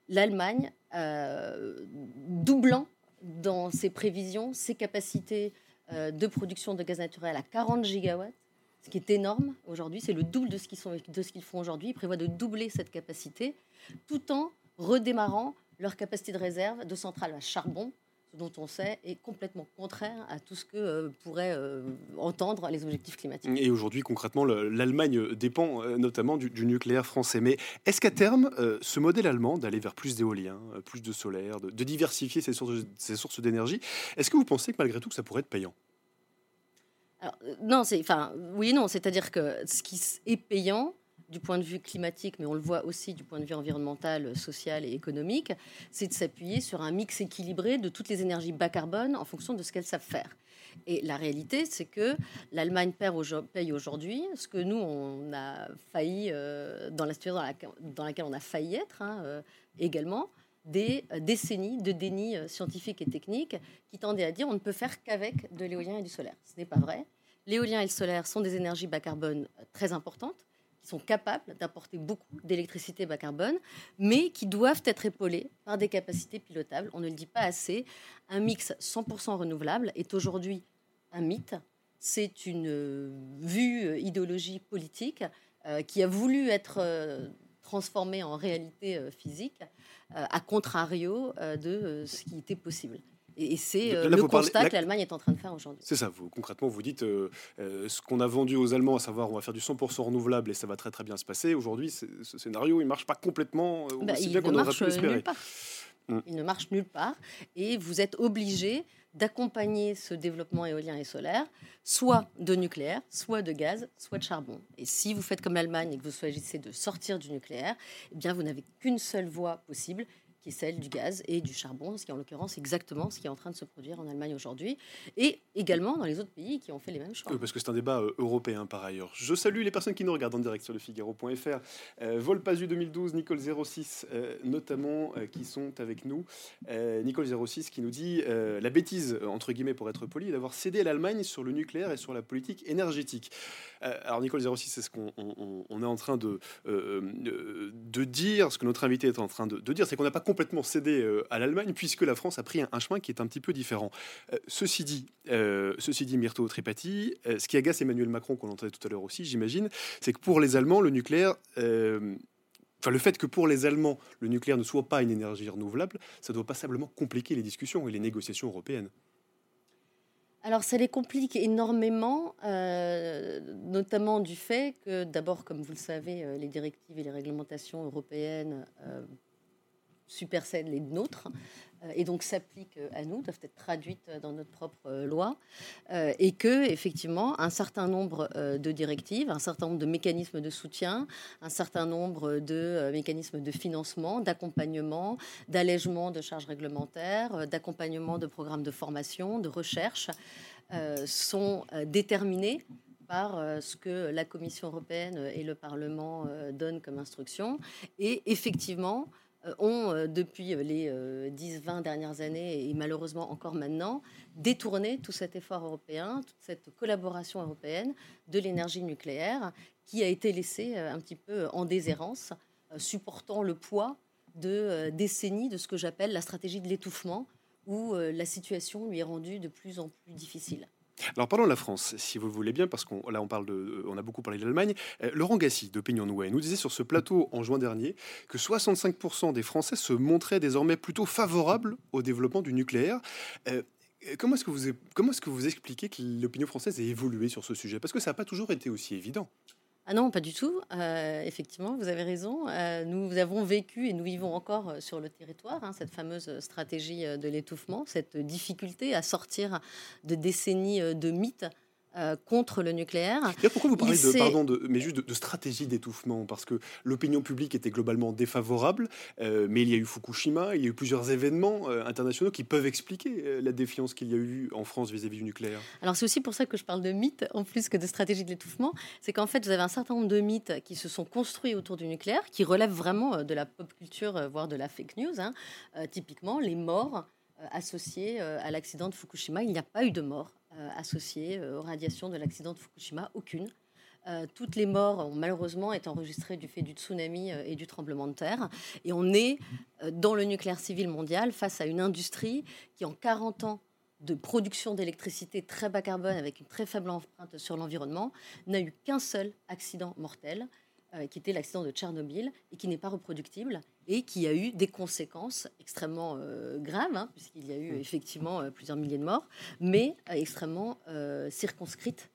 l'Allemagne, euh, doublant dans ses prévisions ses capacités euh, de production de gaz naturel à 40 gigawatts, ce qui est énorme aujourd'hui. C'est le double de ce qu'ils font aujourd'hui. Ils prévoient de doubler cette capacité tout en redémarrant leur capacité de réserve de centrales à charbon dont on sait est complètement contraire à tout ce que euh, pourraient euh, entendre les objectifs climatiques. Et aujourd'hui, concrètement, l'Allemagne dépend euh, notamment du, nucléaire français. Mais est-ce qu'à terme, ce modèle allemand d'aller vers plus d'éolien, plus de solaire, de, diversifier ses sources, ses sources d'énergie, est-ce que vous pensez que malgré tout, que ça pourrait être payant? Alors, Non, c'est, enfin, oui non. C'est-à-dire que ce qui est payant, du point de vue climatique, mais on le voit aussi du point de vue environnemental, social et économique, c'est de s'appuyer sur un mix équilibré de toutes les énergies bas carbone en fonction de ce qu'elles savent faire. Et la réalité, c'est que l'Allemagne paye aujourd'hui ce que nous, on a failli, euh, dans la situation dans, laquelle on a failli être hein, euh, également, des euh, décennies de déni scientifique et technique qui tendaient à dire on ne peut faire qu'avec de l'éolien et du solaire. Ce n'est pas vrai. L'éolien et le solaire sont des énergies bas carbone très importantes qui sont capables d'apporter beaucoup d'électricité bas carbone, mais qui doivent être épaulés par des capacités pilotables. On ne le dit pas assez. Un mix 100% renouvelable est aujourd'hui un mythe. C'est une euh, vue euh, idéologie politique euh, qui a voulu être transformée en réalité physique, à contrario de ce qui était possible. Et c'est euh, le constat que l'Allemagne est en train de faire aujourd'hui. C'est ça, vous, concrètement, vous dites euh, euh, ce qu'on a vendu aux Allemands, à savoir on va faire du 100% renouvelable et ça va très très bien se passer. Aujourd'hui, ce scénario, il ne marche pas complètement bah, aussi bien qu'on aurait pu espérer. Mm. Il ne marche nulle part. Et vous êtes obligé d'accompagner ce développement éolien et solaire, soit de nucléaire, soit de gaz, soit de charbon. Et si vous faites comme l'Allemagne et que vous choisissez de sortir du nucléaire, eh bien vous n'avez qu'une seule voie possible, qui est celle du gaz et du charbon, ce qui en l'occurrence exactement ce qui est en train de se produire en Allemagne aujourd'hui, et également dans les autres pays qui ont fait les mêmes choix. parce que c'est un débat euh, européen par ailleurs. Je salue les personnes qui nous regardent en direct sur le Figaro.fr. Euh, Volpasu 2012, Nicole 06 euh, notamment, qui sont avec nous. Nicole 06 qui nous dit la bêtise, entre guillemets pour être poli, d'avoir cédé l'Allemagne sur le nucléaire et sur la politique énergétique. Alors Nicole 06, c'est ce qu'on on, est en train de, de dire, ce que notre invité est en train de, dire, c'est qu'on n'a pas complètement cédé euh, à l'Allemagne puisque la France a pris un, chemin qui est un petit peu différent. Euh, ceci dit, euh, ceci dit, Myrto Tripati, ce qui agace Emmanuel Macron, qu'on entendait tout à l'heure aussi, j'imagine, c'est que pour les Allemands, le nucléaire Enfin, le fait que pour les Allemands, le nucléaire ne soit pas une énergie renouvelable, ça doit passablement compliquer les discussions et les négociations européennes. Alors ça les complique énormément, notamment du fait que d'abord, comme vous le savez, les directives et les réglementations européennes supersèdent les nôtres. euh, et donc s'appliquent à nous, doivent être traduites dans notre propre euh, loi, euh, et que effectivement un certain nombre de directives, un certain nombre de mécanismes de soutien, un certain nombre de mécanismes de financement, d'accompagnement, d'allègement de charges réglementaires, d'accompagnement de programmes de formation, de recherche, sont déterminés par ce que la Commission européenne et le Parlement donnent comme instruction. Et effectivement, euh, ont, euh, depuis euh, les 10-20 dernières années et malheureusement encore maintenant, détourné tout cet effort européen, toute cette collaboration européenne de l'énergie nucléaire qui a été laissée un petit peu en déshérence, supportant le poids de décennies de ce que j'appelle la stratégie de l'étouffement, où la situation lui est rendue de plus en plus difficile. Alors parlons de la France, si vous le voulez bien, parce qu'on là on parle de, on a beaucoup parlé de l'Allemagne. Euh, Laurent Gassi d'Opinion Nouvelle nous disait sur ce plateau en juin dernier que 65% des Français se montraient désormais plutôt favorables au développement du nucléaire. Euh, comment est-ce que vous comment est-ce que vous expliquez que l'opinion française ait évolué sur ce sujet? Parce que ça n'a pas toujours été aussi évident. Ah non, pas du tout. Euh, effectivement, vous avez raison. Euh, nous avons vécu et nous vivons encore euh, sur le territoire hein, cette fameuse stratégie de l'étouffement, cette difficulté à sortir de décennies de mythes euh, contre le nucléaire. Pourquoi vous parlez de, pardon, de, mais juste de, de stratégie d'étouffement? Parce que l'opinion publique était globalement défavorable, euh, mais il y a eu Fukushima, il y a eu plusieurs événements euh, internationaux qui peuvent expliquer la défiance qu'il y a eu en France vis-à-vis du nucléaire. Alors c'est aussi pour ça que je parle de mythes en plus que de stratégie de l'étouffement. C'est qu'en fait, vous avez un certain nombre de mythes qui se sont construits autour du nucléaire, qui relèvent vraiment de la pop culture, voire de la fake news. hein. Typiquement, les morts associées euh, à l'accident de Fukushima. Il n'y a pas eu de mort associée euh, aux radiations de l'accident de Fukushima, aucune. Euh, toutes les morts ont malheureusement été enregistrées du fait du tsunami euh, et du tremblement de terre. Et on est euh, dans le nucléaire civil mondial face à une industrie qui, en 40 ans de production d'électricité très bas carbone avec une très faible empreinte sur l'environnement, n'a eu qu'un seul accident mortel, euh, qui était l'accident de Tchernobyl, et qui n'est pas reproductible, et qui a eu des conséquences extrêmement euh, graves, hein, puisqu'il y a eu effectivement euh, plusieurs milliers de morts, mais extrêmement circonscrites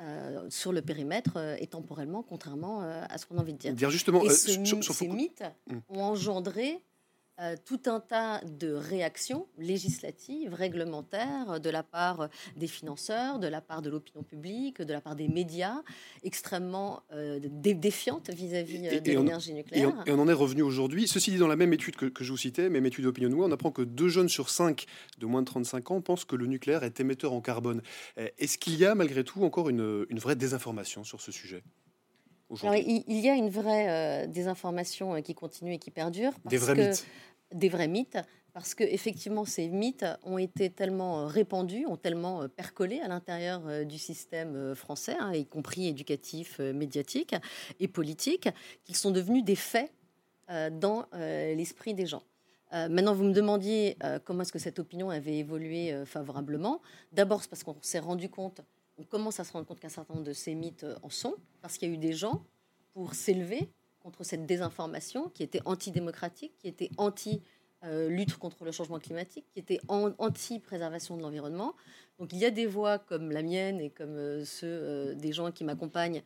euh, sur le périmètre euh, et temporellement, contrairement euh, à ce qu'on a envie de dire. Dire justement, Et ce sur, sur ces mythes Mm. ont engendré euh, tout un tas de réactions législatives, réglementaires, de la part des financeurs, de la part de l'opinion publique, de la part des médias, extrêmement euh, dé- défiantes vis-à-vis euh, de l'énergie Et nucléaire. on, et on en est revenu aujourd'hui. Ceci dit, dans la même étude que, que je vous citais, même étude d'Opinion on apprend que deux jeunes sur cinq de moins de 35 ans pensent que le nucléaire est émetteur en carbone. Est-ce qu'il y a malgré tout encore une, une vraie désinformation sur ce sujet? Aujourd'hui il, il y a une vraie euh, désinformation euh, qui continue et qui perdure. Des parce vrais que- mythes. des vrais mythes, parce que effectivement ces mythes ont été tellement euh, répandus, ont tellement percolé à l'intérieur du système français, hein, y compris éducatif, médiatique et politique, qu'ils sont devenus des faits euh, dans euh, l'esprit des gens. Euh, maintenant, vous me demandiez comment est-ce que cette opinion avait évolué favorablement. D'abord, c'est parce qu'on s'est rendu compte, on commence à se rendre compte qu'un certain nombre de ces mythes euh, en sont, parce qu'il y a eu des gens pour s'élever contre cette désinformation qui était antidémocratique, qui était anti euh, contre le changement climatique, qui était anti-préservation de l'environnement. Donc il y a des voix comme la mienne et comme euh, ceux des gens qui m'accompagnent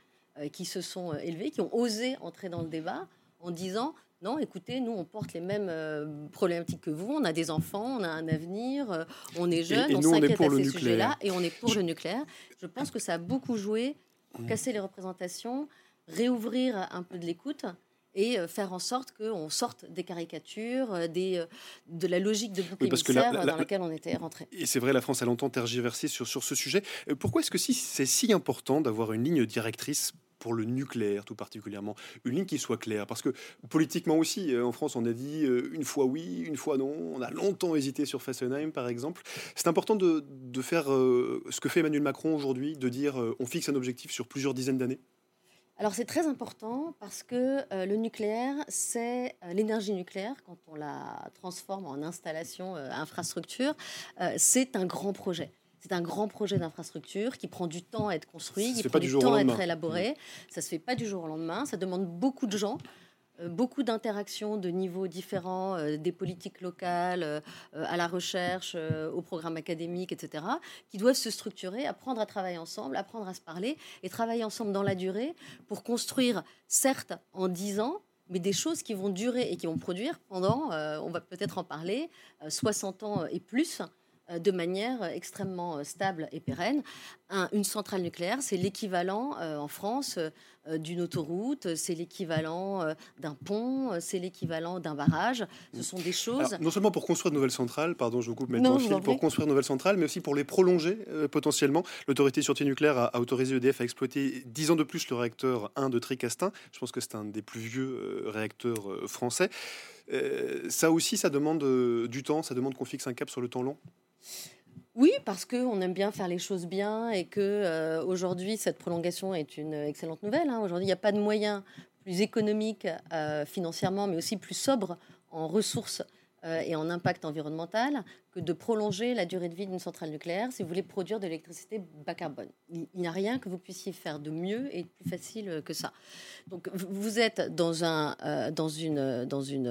qui se sont élevés, qui ont osé entrer dans le débat en disant non, écoutez, nous on porte les mêmes euh, problématiques que vous, on a des enfants, on a un avenir, euh, on est jeunes, et on s'inquiète pour à le ces nucléaire. sujets-là et on est pour le nucléaire. Je pense que ça a beaucoup joué pour Mmh. casser les représentations, réouvrir un peu de l'écoute et euh, faire en sorte qu'on sorte des caricatures, des, de la logique de bouc Oui, parce que la- émissaire la- dans laquelle on était rentré. Et c'est vrai, la France a longtemps tergiversé sur, sur ce sujet. Pourquoi est-ce que si, c'est si important d'avoir une ligne directrice pour le nucléaire tout particulièrement Une ligne qui soit claire Parce que politiquement aussi, euh, en France, on a dit euh, une fois oui, une fois non. On a longtemps hésité sur Fessenheim, par exemple. C'est important de, faire euh, ce que fait Emmanuel Macron aujourd'hui, de dire on fixe un objectif sur plusieurs dizaines d'années. Alors c'est très important parce que le nucléaire, c'est l'énergie nucléaire, quand on la transforme en installation, infrastructure, c'est un grand projet. C'est un grand projet d'infrastructure qui prend du temps à être construit, qui prend pas du, temps à être élaboré. Ça se fait pas du jour au lendemain. Ça demande beaucoup de gens, euh, beaucoup d'interactions de niveaux différents, euh, des politiques locales, euh, à la recherche, euh, au programme académique, etc., qui doivent se structurer, apprendre à travailler ensemble, apprendre à se parler et travailler ensemble dans la durée pour construire, certes, en 10 ans, mais des choses qui vont durer et qui vont produire pendant, on va peut-être en parler, euh, 60 ans et plus, de manière extrêmement euh, stable et pérenne. Un- une centrale nucléaire, c'est l'équivalent euh, en France euh, d'une autoroute, c'est l'équivalent euh, d'un pont, euh, c'est l'équivalent d'un barrage. Ce sont des choses... Alors, non seulement pour construire de nouvelles centrales, pardon, je vous coupe Non, en pour construire de nouvelles centrales, mais aussi pour les prolonger euh, potentiellement. L'autorité de sûreté nucléaire a, a autorisé EDF à exploiter 10 ans de plus le réacteur 1 de Tricastin. Je pense que c'est un des plus vieux euh, réacteurs euh, français. Euh, ça aussi, ça demande euh, du temps, ça demande qu'on fixe un cap sur le temps long? Oui, parce qu'on aime bien faire les choses bien et que euh, aujourd'hui cette prolongation est une excellente nouvelle. hein. Aujourd'hui, il n'y a pas de moyens plus économiques euh, financièrement, mais aussi plus sobres en ressources euh, et en impact environnemental que de prolonger la durée de vie d'une centrale nucléaire si vous voulez produire de l'électricité bas carbone. Il n'y a rien que vous puissiez faire de mieux et de plus facile que ça. Donc vous- êtes dans un euh, dans une dans une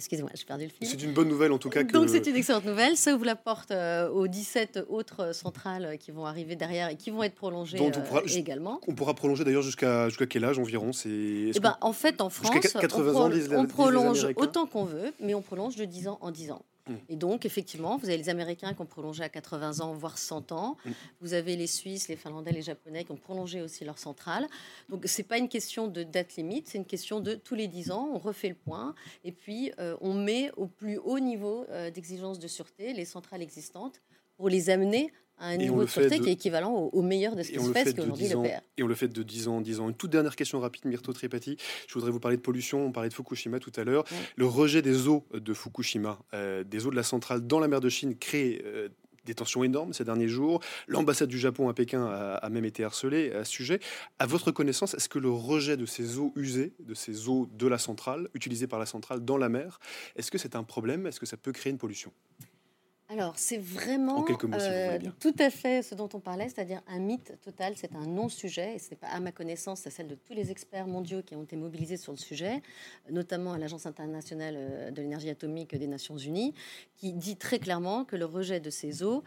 excusez-moi, j'ai perdu le fil. C'est une bonne nouvelle en tout cas que. Donc c'est une excellente nouvelle. Ça ouvre la porte euh, aux 17 autres centrales qui vont arriver derrière et qui vont être prolongées on euh, pourra- également. On pourra prolonger d'ailleurs jusqu'à jusqu'à quel âge environ? C'est Eh ben, en fait, en France, 80 on, ans, pro- disent les- on disent les prolonge autant qu'on veut, mais on prolonge de 10 ans en 10 ans. Et donc, effectivement, vous avez les Américains qui ont prolongé à 80 ans, voire 100 ans. Mm. Vous avez les Suisses, les Finlandais, les Japonais qui ont prolongé aussi leur centrale. Donc, c'est pas une question de date limite, c'est une question de tous les 10 ans, on refait le point. Et puis, euh, on met au plus haut niveau euh, d'exigence de sûreté les centrales existantes pour les amener à un Et niveau de sûreté de- qui est équivalent au, au meilleur de ce qui se fait, qu'aujourd'hui 10 le. PR. Et on le fait de 10 ans en 10 ans. Une toute dernière question rapide, Myrto Tripati. Je voudrais vous parler de pollution. On parlait de Fukushima tout à l'heure. Le rejet des eaux de Fukushima, euh, des eaux de la centrale dans la mer de Chine, crée euh, des tensions énormes ces derniers jours. L'ambassade du Japon à Pékin a, a même été harcelée à ce sujet. À votre connaissance, est-ce que le rejet de ces eaux usées, de ces eaux de la centrale, utilisées par la centrale dans la mer, est-ce que c'est un problème? Est-ce que ça peut créer une pollution? Alors, c'est vraiment mots, bien. tout à fait ce dont on parlait, c'est-à-dire un mythe total, c'est un non-sujet, et ce n'est pas à ma connaissance, c'est celle de tous les experts mondiaux qui ont été mobilisés sur le sujet, notamment à l'Agence internationale euh, de l'énergie atomique des Nations Unies, qui dit très clairement que le rejet de ces eaux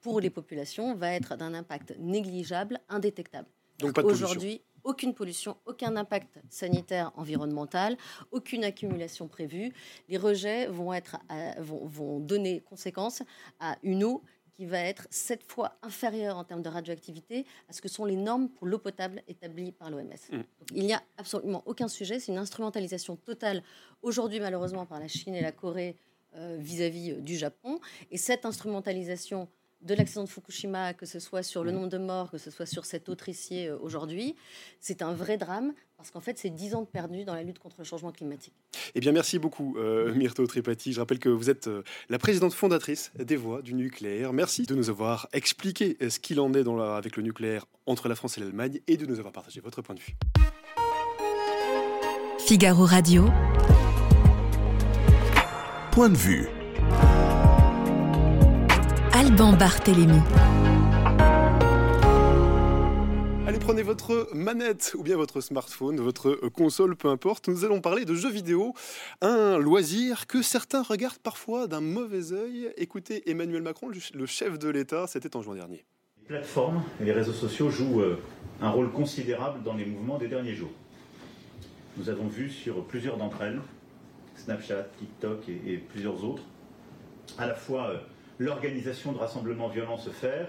pour les populations va être d'un impact négligeable, indétectable. Donc pas de pollution. Aucune pollution, aucun impact sanitaire, environnemental, aucune accumulation prévue. Les rejets vont, être, à- vont, vont donner conséquence à une eau qui va être sept fois inférieure en termes de radioactivité à ce que sont les normes pour l'eau potable établies par l'OMS. Mm. Il n'y a absolument aucun sujet, c'est une instrumentalisation totale aujourd'hui malheureusement par la Chine et la Corée euh, vis-à-vis euh, du Japon. Et cette instrumentalisation de l'accident de Fukushima, que ce soit sur le nombre de morts, que ce soit sur cet autrissier euh, aujourd'hui, c'est un vrai drame parce qu'en fait, c'est 10 ans de perdu dans la lutte contre le changement climatique. Eh bien, merci beaucoup, euh, Myrto Tripati. Je rappelle que vous êtes euh, la présidente fondatrice des Voix du nucléaire. Merci de nous avoir expliqué ce qu'il en est dans la- avec le nucléaire entre la France et l'Allemagne et de nous avoir partagé votre point de vue. Figaro Radio. Point de vue. Alban Barthélémy. Allez, prenez votre manette ou bien votre smartphone, votre console, peu importe. Nous allons parler de jeux vidéo, un loisir que certains regardent parfois d'un mauvais œil. Écoutez Emmanuel Macron, le ch- le chef de l'État, c'était en juin dernier. Les plateformes et les réseaux sociaux jouent euh, un rôle considérable dans les mouvements des derniers jours. Nous avons vu sur plusieurs d'entre elles, Snapchat, TikTok et, et plusieurs autres, à la fois euh, l'organisation de rassemblements violents se faire,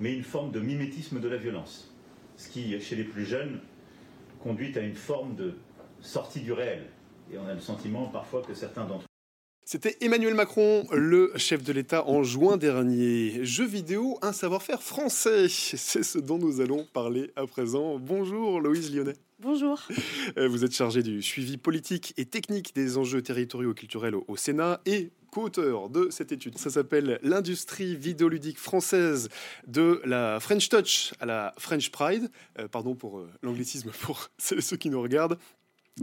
mais une forme de mimétisme de la violence. Ce qui, chez les plus jeunes, conduit à une forme de sortie du réel. Et on a le sentiment parfois que certains d'entre C'était Emmanuel Macron, le chef de l'État, en juin dernier. Jeux vidéo, un savoir-faire français. C'est ce dont nous allons parler à présent. Bonjour Loïse Lyonnais. Bonjour. Euh, Vous êtes chargé du suivi politique et technique des enjeux territoriaux et culturels au, au Sénat et co-auteur de cette étude. Ça s'appelle L'industrie vidéoludique française de la French Touch à la French Pride. Euh, pardon pour euh, l'anglicisme pour ceux qui nous regardent.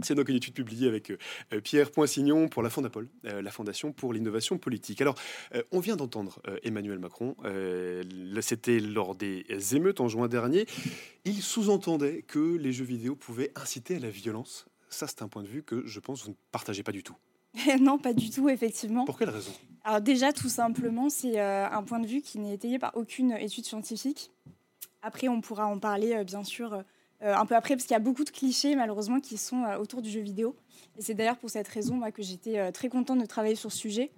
C'est donc une étude publiée avec euh, Pierre Poinsignon pour la Fondapol, la Fondation pour l'innovation politique. Alors, on vient d'entendre Emmanuel Macron, c'était lors des émeutes en juin dernier. Il sous-entendait que les jeux vidéo pouvaient inciter à la violence. Ça, c'est un point de vue que je pense vous ne partagez pas du tout. non, pas du tout, effectivement. Pour quelle raison? Alors déjà, tout simplement, c'est euh, un point de vue qui n'est étayé par aucune étude scientifique. Après, on pourra en parler, euh, bien sûr, euh, un peu après, parce qu'il y a beaucoup de clichés, malheureusement, qui sont autour du jeu vidéo. Et c'est d'ailleurs pour cette raison moi, que j'étais très contente de travailler sur ce sujet.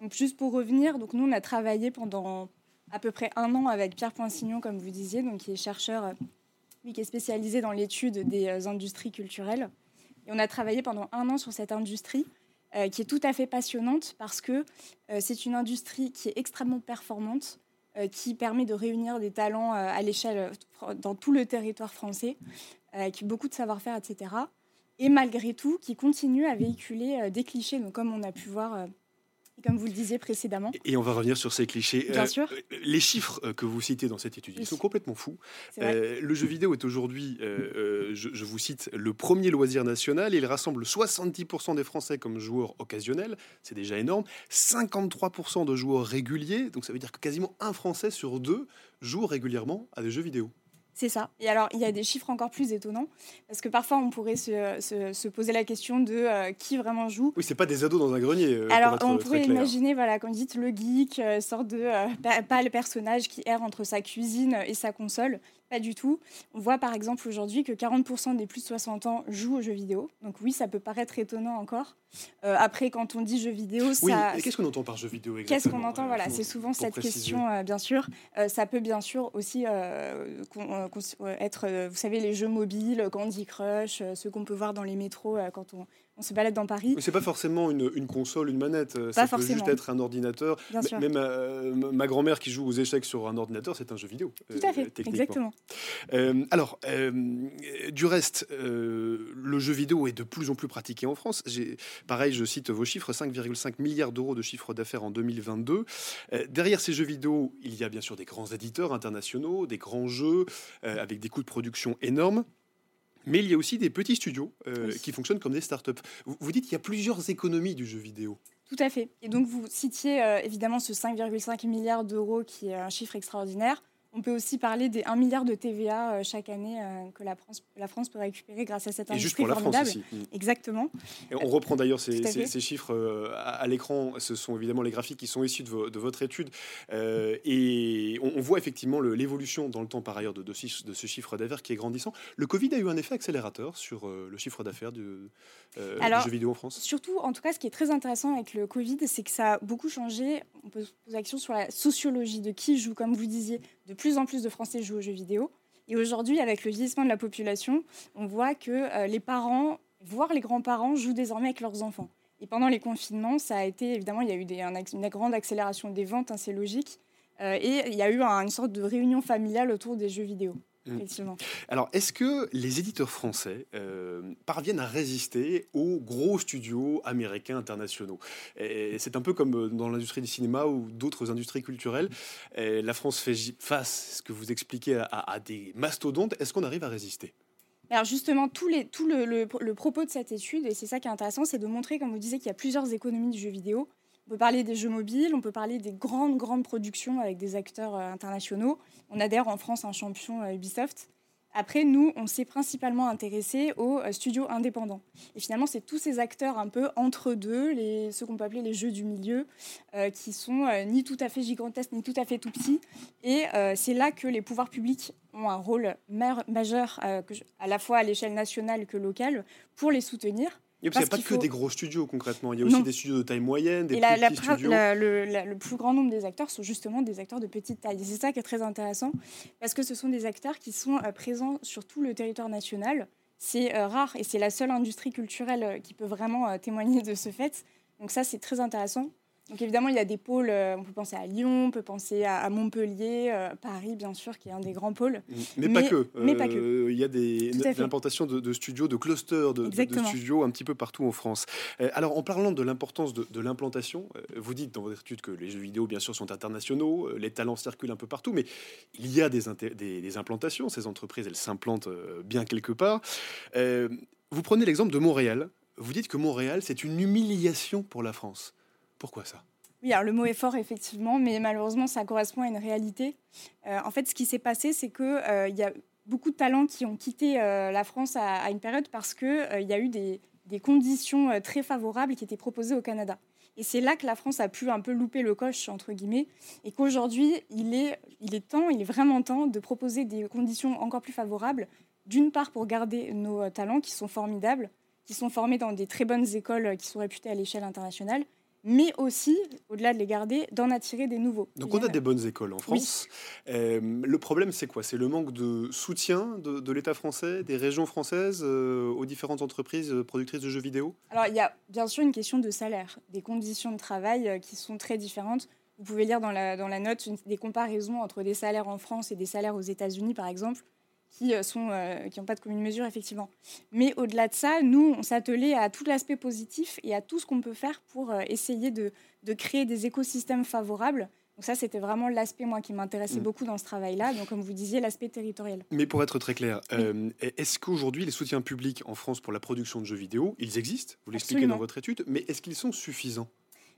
Donc, juste pour revenir, donc, nous, on a travaillé pendant à peu près un an avec Pierre Poinsignon, comme vous disiez, donc, qui est chercheur, lui, qui est spécialisé dans l'étude des industries culturelles. Et on a travaillé pendant un an sur cette industrie euh, qui est tout à fait passionnante parce que euh, c'est une industrie qui est extrêmement performante, euh, qui permet de réunir des talents à l'échelle dans tout le territoire français, euh, avec beaucoup de savoir-faire, etc. Et malgré tout, qui continue à véhiculer des clichés, donc comme on a pu voir, comme vous le disiez précédemment. Et on va revenir sur ces clichés. Bien sûr. Les chiffres euh, que vous citez dans cette étude, ils sont complètement fous. Euh, le jeu vidéo est aujourd'hui, euh, euh, je, je vous cite, le premier loisir national. Il rassemble 70% des Français comme joueurs occasionnels, c'est déjà énorme. 53% de joueurs réguliers, donc ça veut dire que quasiment un Français sur deux joue régulièrement à des jeux vidéo. C'est ça. Et alors, il y a des chiffres encore plus étonnants, parce que parfois, on pourrait se, se- se poser la question de euh, qui vraiment joue. Oui, c'est pas des ados dans un grenier. euh, Alors, on pourrait imaginer, voilà, comme dites, le geek, euh, sorte de euh, pa- pas le personnage qui erre entre sa cuisine et sa console. Pas du tout. On voit par exemple aujourd'hui que 40% des plus de 60 ans jouent aux jeux vidéo. Donc oui, ça peut paraître étonnant encore. Euh, après, quand on dit jeux vidéo, Oui, ça... qu'est-ce qu'on entend par jeu vidéo Qu'est-ce qu'on exactement entend? Euh, Voilà, pour- c'est souvent cette préciser. question, euh, bien sûr. Euh, ça peut bien sûr aussi euh, euh, euh, être, euh, vous savez, les jeux mobiles, Candy Crush, euh, ceux qu'on peut voir dans les métros euh, quand on, on se balade dans Paris. Mais c'est pas forcément une, une console, une manette. euh, Ça Pas peut juste être un ordinateur. Bien sûr. Même euh, ma grand-mère qui joue aux échecs sur un ordinateur, c'est un jeu vidéo. Tout euh, à fait, techniquement. exactement. Euh, alors, euh, du reste, euh, le jeu vidéo est de plus en plus pratiqué en France. J'ai- Pareil, je cite vos chiffres 5,5 milliards d'euros de chiffre d'affaires en 2022. Euh, derrière ces jeux vidéo, il y a bien sûr des grands éditeurs internationaux, des grands jeux euh, avec des coûts de production énormes. Mais il y a aussi des petits studios euh, Oui. qui fonctionnent comme des startups. Vous, vous dites qu'il y a plusieurs économies du jeu vidéo. Tout à fait. Et donc, vous citiez euh, évidemment ce 5,5 milliards d'euros qui est un chiffre extraordinaire. On peut aussi parler des 1 milliard de TVA euh, chaque année euh, que la France, la France peut récupérer grâce à cette Et juste industrie pour la France formidable. aussi. Mm. Exactement. Et on reprend d'ailleurs ces, ces- chiffres euh, à, l'écran. Ce sont évidemment les graphiques qui sont issus de, vo- de votre étude. Euh, et on, on voit effectivement l'évolution dans le temps par ailleurs de, de, ce- de ce chiffre d'affaires qui est grandissant. Le Covid a eu un effet accélérateur sur le chiffre d'affaires du, euh, du jeu vidéo en France? Surtout, en tout cas, ce qui est très intéressant avec le Covid, c'est que ça a beaucoup changé. On peut se poser la question sur la sociologie de qui joue. Comme vous disiez, de plus en plus de Français jouent aux jeux vidéo. Et aujourd'hui, avec le vieillissement de la population, on voit que euh, les parents, voire les grands-parents, jouent désormais avec leurs enfants. Et pendant les confinements, ça a été, évidemment, il y a eu une grande accélération des ventes, hein, c'est logique. Euh, et il y a eu un- une sorte de réunion familiale autour des jeux vidéo. Effectivement. Alors, est-ce que les éditeurs français euh, parviennent à résister aux gros studios américains internationaux? C'est un peu comme euh, dans l'industrie du cinéma ou d'autres industries culturelles. Et la France fait face, ce que vous expliquez, à, à des mastodontes. Est-ce qu'on arrive à résister? Alors justement, tout, les, tout le, le- le propos de cette étude, et c'est ça qui est intéressant, c'est de montrer, comme vous disiez, qu'il y a plusieurs économies du jeu vidéo. On peut parler des jeux mobiles, on peut parler des grandes, grandes productions avec des acteurs euh, internationaux. On a d'ailleurs en France un champion euh, Ubisoft. Après, nous, on s'est principalement intéressé aux euh, studios indépendants. Et finalement, c'est tous ces acteurs un peu entre deux, les, ceux qu'on peut appeler les jeux du milieu, qui sont ni tout à fait gigantesques, ni tout à fait tout petits. Et c'est là que les pouvoirs publics ont un rôle ma- majeur, à la fois à l'échelle nationale que locale, pour les soutenir. Il n'y a pas que des gros studios concrètement. Il y a aussi Non. des studios de taille moyenne, des Et la- petits studios. la- le, le plus grand nombre des acteurs sont justement des acteurs de petite taille. Et c'est ça qui est très intéressant, parce que ce sont des acteurs qui sont euh, présents sur tout le territoire national. C'est euh, rare et c'est la seule industrie culturelle euh, qui peut vraiment euh, témoigner de ce fait. Donc ça, c'est très intéressant. Donc évidemment, il y a des pôles, euh, on peut penser à Lyon, on peut penser à, Montpellier, euh, Paris, bien sûr, qui est un des grands pôles. Mais, pas que. mais pas que. Euh, Il y a des l'implantation de, de studios, de clusters de, studios un petit peu partout en France. Alors, en parlant de l'importance de, de l'implantation, vous dites dans votre étude que les jeux vidéo, bien sûr, sont internationaux, les talents circulent un peu partout, mais il y a des, inté- des, des implantations. Ces entreprises, elles s'implantent bien quelque part. Euh, vous prenez l'exemple de Montréal. Vous dites que Montréal, c'est une humiliation pour la France. Pourquoi ça? Oui, alors le mot est fort, effectivement, mais malheureusement, ça correspond à une réalité. Euh, en fait, ce qui s'est passé, c'est qu'il il y a beaucoup de talents qui ont quitté euh, la France à, une période parce qu'il il y a eu des, des conditions euh, très favorables qui étaient proposées au Canada. Et c'est là que la France a pu un peu louper le coche, entre guillemets, et qu'aujourd'hui, il est, il est temps, il est vraiment temps de proposer des conditions encore plus favorables, d'une part pour garder nos euh, talents qui sont formidables, qui sont formés dans des très bonnes écoles euh, qui sont réputées à l'échelle internationale, mais aussi, au-delà de les garder, d'en attirer des nouveaux. Donc on a des bonnes écoles en France. Euh, le problème, c'est quoi? C'est le manque de soutien de, de l'État français, des régions françaises euh, aux différentes entreprises productrices de jeux vidéo? Alors, il y a bien sûr une question de salaire, des conditions de travail euh, qui sont très différentes. Vous pouvez lire dans la, dans la note une- des comparaisons entre des salaires en France et des salaires aux États-Unis, par exemple, qui euh, sont euh, qui n'ont pas de commune mesure, effectivement. Mais au-delà de ça, nous, on attelé à tout l'aspect positif et à tout ce qu'on peut faire pour euh, essayer de, de créer des écosystèmes favorables. Donc ça, c'était vraiment l'aspect, moi, qui m'intéressait Mm. beaucoup dans ce travail-là. Donc, comme vous disiez, l'aspect territorial. Mais pour être très clair, euh, est-ce qu'aujourd'hui les soutiens publics en France pour la production de jeux vidéo, ils existent? Vous l'expliquez dans votre étude, mais est-ce qu'ils sont suffisants?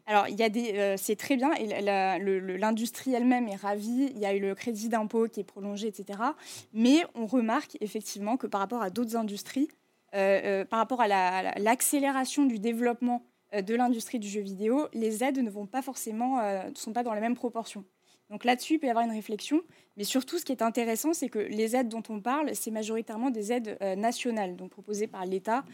Alors, il y a des, euh, c'est très bien, et l'industrie elle-même est ravie. Il y a eu le crédit d'impôt qui est prolongé, etc. Mais on remarque effectivement que par rapport à d'autres industries, euh, euh, par rapport à la- à la- l'accélération du développement de l'industrie du jeu vidéo, les aides ne vont pas forcément, ne sont pas dans la même proportion. Donc là-dessus, il peut y avoir une réflexion. Mais surtout, ce qui est intéressant, c'est que les aides dont on parle, c'est majoritairement des aides nationales, donc proposées par l'État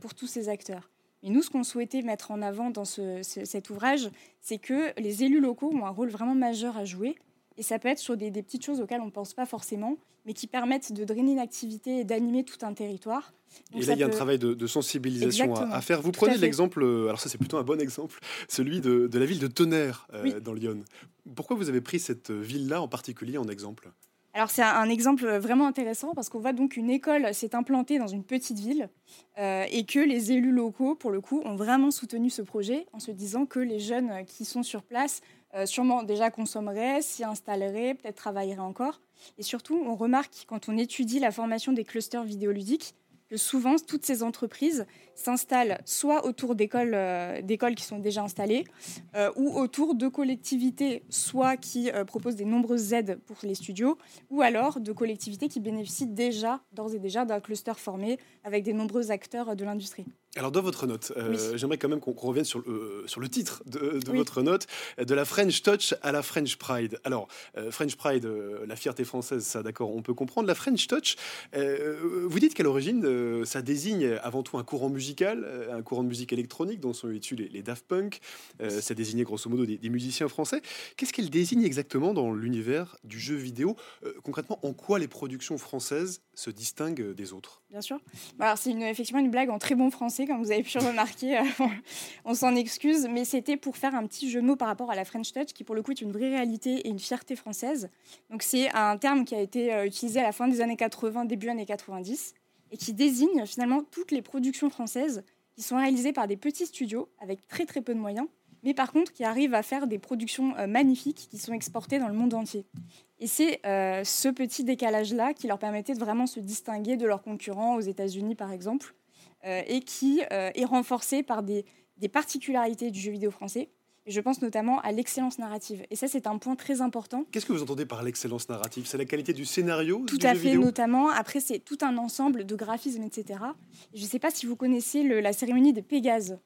pour tous ces acteurs. Mais nous, ce qu'on souhaitait mettre en avant dans cet ouvrage, c'est que les élus locaux ont un rôle vraiment majeur à jouer. Et ça peut être sur des, petites choses auxquelles on ne pense pas forcément, mais qui permettent de drainer une activité et d'animer tout un territoire. et là, il y a un travail de, sensibilisation à, faire. Vous prenez l'exemple, euh, alors ça c'est plutôt un bon exemple, celui de, la ville de Tonnerre dans Lyon. Pourquoi vous avez pris cette ville-là en particulier en exemple? Alors c'est un, exemple vraiment intéressant parce qu'on voit donc une école s'est implantée dans une petite ville euh, et que les élus locaux, pour le coup, ont vraiment soutenu ce projet en se disant que les jeunes qui sont sur place euh, sûrement déjà consommeraient, s'y installeraient, peut-être travailleraient encore. Et surtout, on remarque quand on étudie la formation des clusters vidéoludiques que souvent toutes ces entreprises s'installent soit autour d'écoles euh, d'écoles qui sont déjà installées euh, ou autour de collectivités soit qui euh, proposent des nombreuses aides pour les studios ou alors de collectivités qui bénéficient déjà d'ores et déjà d'un cluster formé avec des nombreux acteurs de l'industrie. Alors dans votre note, j'aimerais quand même qu'on revienne sur le, sur le titre de, votre note, de la French Touch à la French Pride. Alors French Pride, la fierté française, ça d'accord, on peut comprendre. La French Touch, vous dites qu'à l'origine, ça désigne avant tout un courant musical euh, un courant de musique électronique dont sont issus les, Daft Punk. Euh, ça désignait grosso modo des, musiciens français. Qu'est-ce qu'elle désigne exactement dans l'univers du jeu vidéo euh, Concrètement, en quoi les productions françaises se distinguent des autres? Bien sûr. Alors c'est effectivement une blague en très bon français, comme vous avez pu remarquer. on s'en excuse, mais c'était pour faire un petit jeu de mots par rapport à la French Touch, qui pour le coup est une vraie réalité et une fierté française. Donc c'est un terme qui a été utilisé à la fin des années 80, début années 90 et qui désigne finalement toutes les productions françaises qui sont réalisées par des petits studios avec très très peu de moyens, mais par contre qui arrivent à faire des productions euh, magnifiques qui sont exportées dans le monde entier. Et c'est euh, ce petit décalage-là qui leur permettait de vraiment se distinguer de leurs concurrents aux États-Unis par exemple, euh, et qui est renforcé par des particularités du jeu vidéo français je pense notamment à l'excellence narrative. Et ça, c'est un point très important. Qu'est-ce que vous entendez par l'excellence narrative? C'est la qualité du scénario Tout à fait, notamment. Après, c'est tout un ensemble de graphismes, etc. Je ne sais pas si vous connaissez la cérémonie des Pégases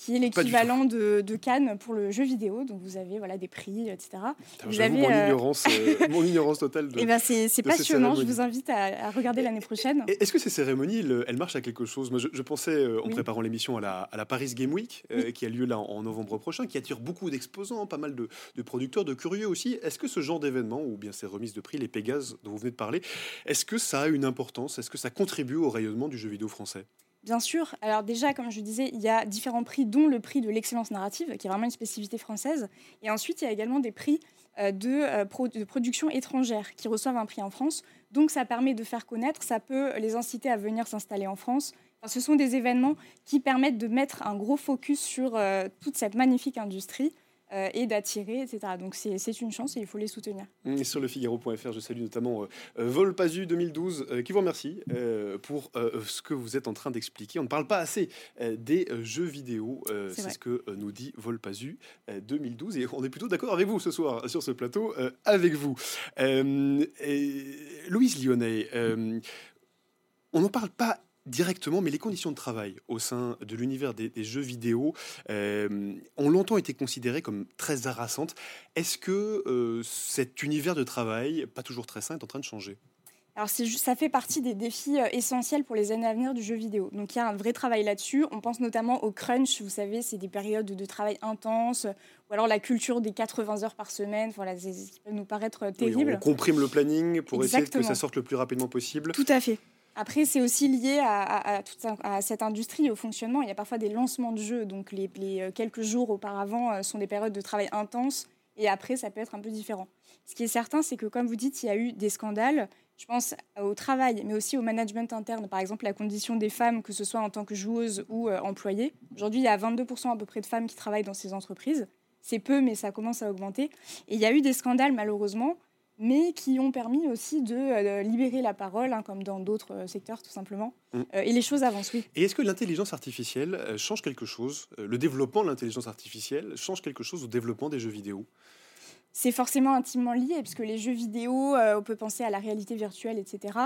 qui est l'équivalent de, de, Cannes pour le jeu vidéo. Donc vous avez voilà, des prix, etc. Vous avez, mon, euh, ignorance, euh, mon ignorance totale. De, eh ben c'est passionnant, je vous invite à, regarder l'année prochaine. Est-ce que ces cérémonies, elles marchent à quelque chose? Moi, je, pensais, euh, en préparant l'émission, à la, à la, Paris Game Week, qui a lieu là en, novembre prochain, qui attire beaucoup d'exposants, pas mal de, de, producteurs, de curieux aussi. Est-ce que ce genre d'événement, ou bien ces remises de prix, les Pégases dont vous venez de parler, est-ce que ça a une importance? Est-ce que ça contribue au rayonnement du jeu vidéo français? Bien sûr. Alors déjà, comme je disais, il y a différents prix, dont le prix de l'excellence narrative, qui est vraiment une spécificité française. Et ensuite, il y a également des prix euh, de, euh, de, production étrangère qui reçoivent un prix en France. Donc ça permet de faire connaître, ça peut les inciter à venir s'installer en France. ce sont des événements qui permettent de mettre un gros focus sur euh, toute cette magnifique industrie euh, et d'attirer, etc. Donc c'est une chance et il faut les soutenir. Et sur le Figaro.fr, je salue notamment euh, euh, Volpasu 2012 qui vous remercie pour ce que vous êtes en train d'expliquer. On ne parle pas assez des jeux vidéo, c'est ce que nous dit Volpasu 2012 et on est plutôt d'accord avec vous ce soir sur ce plateau avec vous. Louise Lyonnais, on n'en parle pas directement, mais les conditions de travail au sein de l'univers des, jeux vidéo euh, ont longtemps été considérées comme très harassantes. Est-ce que euh, cet univers de travail, pas toujours très sain, est en train de changer? Alors ça fait partie des défis euh, essentiels pour les années à venir du jeu vidéo. Donc il y a un vrai travail là-dessus. On pense notamment au crunch, vous savez, c'est des périodes de travail intense, ou alors la culture des 80 heures par semaine, voilà, ça peut nous paraître terrible. on comprime le planning pour essayer que ça sorte le plus rapidement possible. Tout à fait. Après, c'est aussi lié à, cette industrie, au fonctionnement. Il y a parfois des lancements de jeux, donc les, euh, quelques jours auparavant euh, sont des périodes de travail intenses, et après, ça peut être un peu différent. Ce qui est certain, c'est que, comme vous dites, il y a eu des scandales. Je pense au travail, mais aussi au management interne. Par exemple, la condition des femmes, que ce soit en tant que joueuse ou euh, employée. Aujourd'hui, il y a 22% à peu près de femmes qui travaillent dans ces entreprises. C'est peu, mais ça commence à augmenter. Et il y a eu des scandales, malheureusement, mais qui ont permis aussi de euh, libérer la parole, hein, comme dans d'autres euh, secteurs tout simplement. Mm. Euh, et les choses avancent, oui. Et est-ce que l'intelligence artificielle change quelque chose Le développement de l'intelligence artificielle change quelque chose au développement des jeux vidéo? C'est forcément intimement lié, puisque les jeux vidéo, on peut penser à la réalité virtuelle, etc.,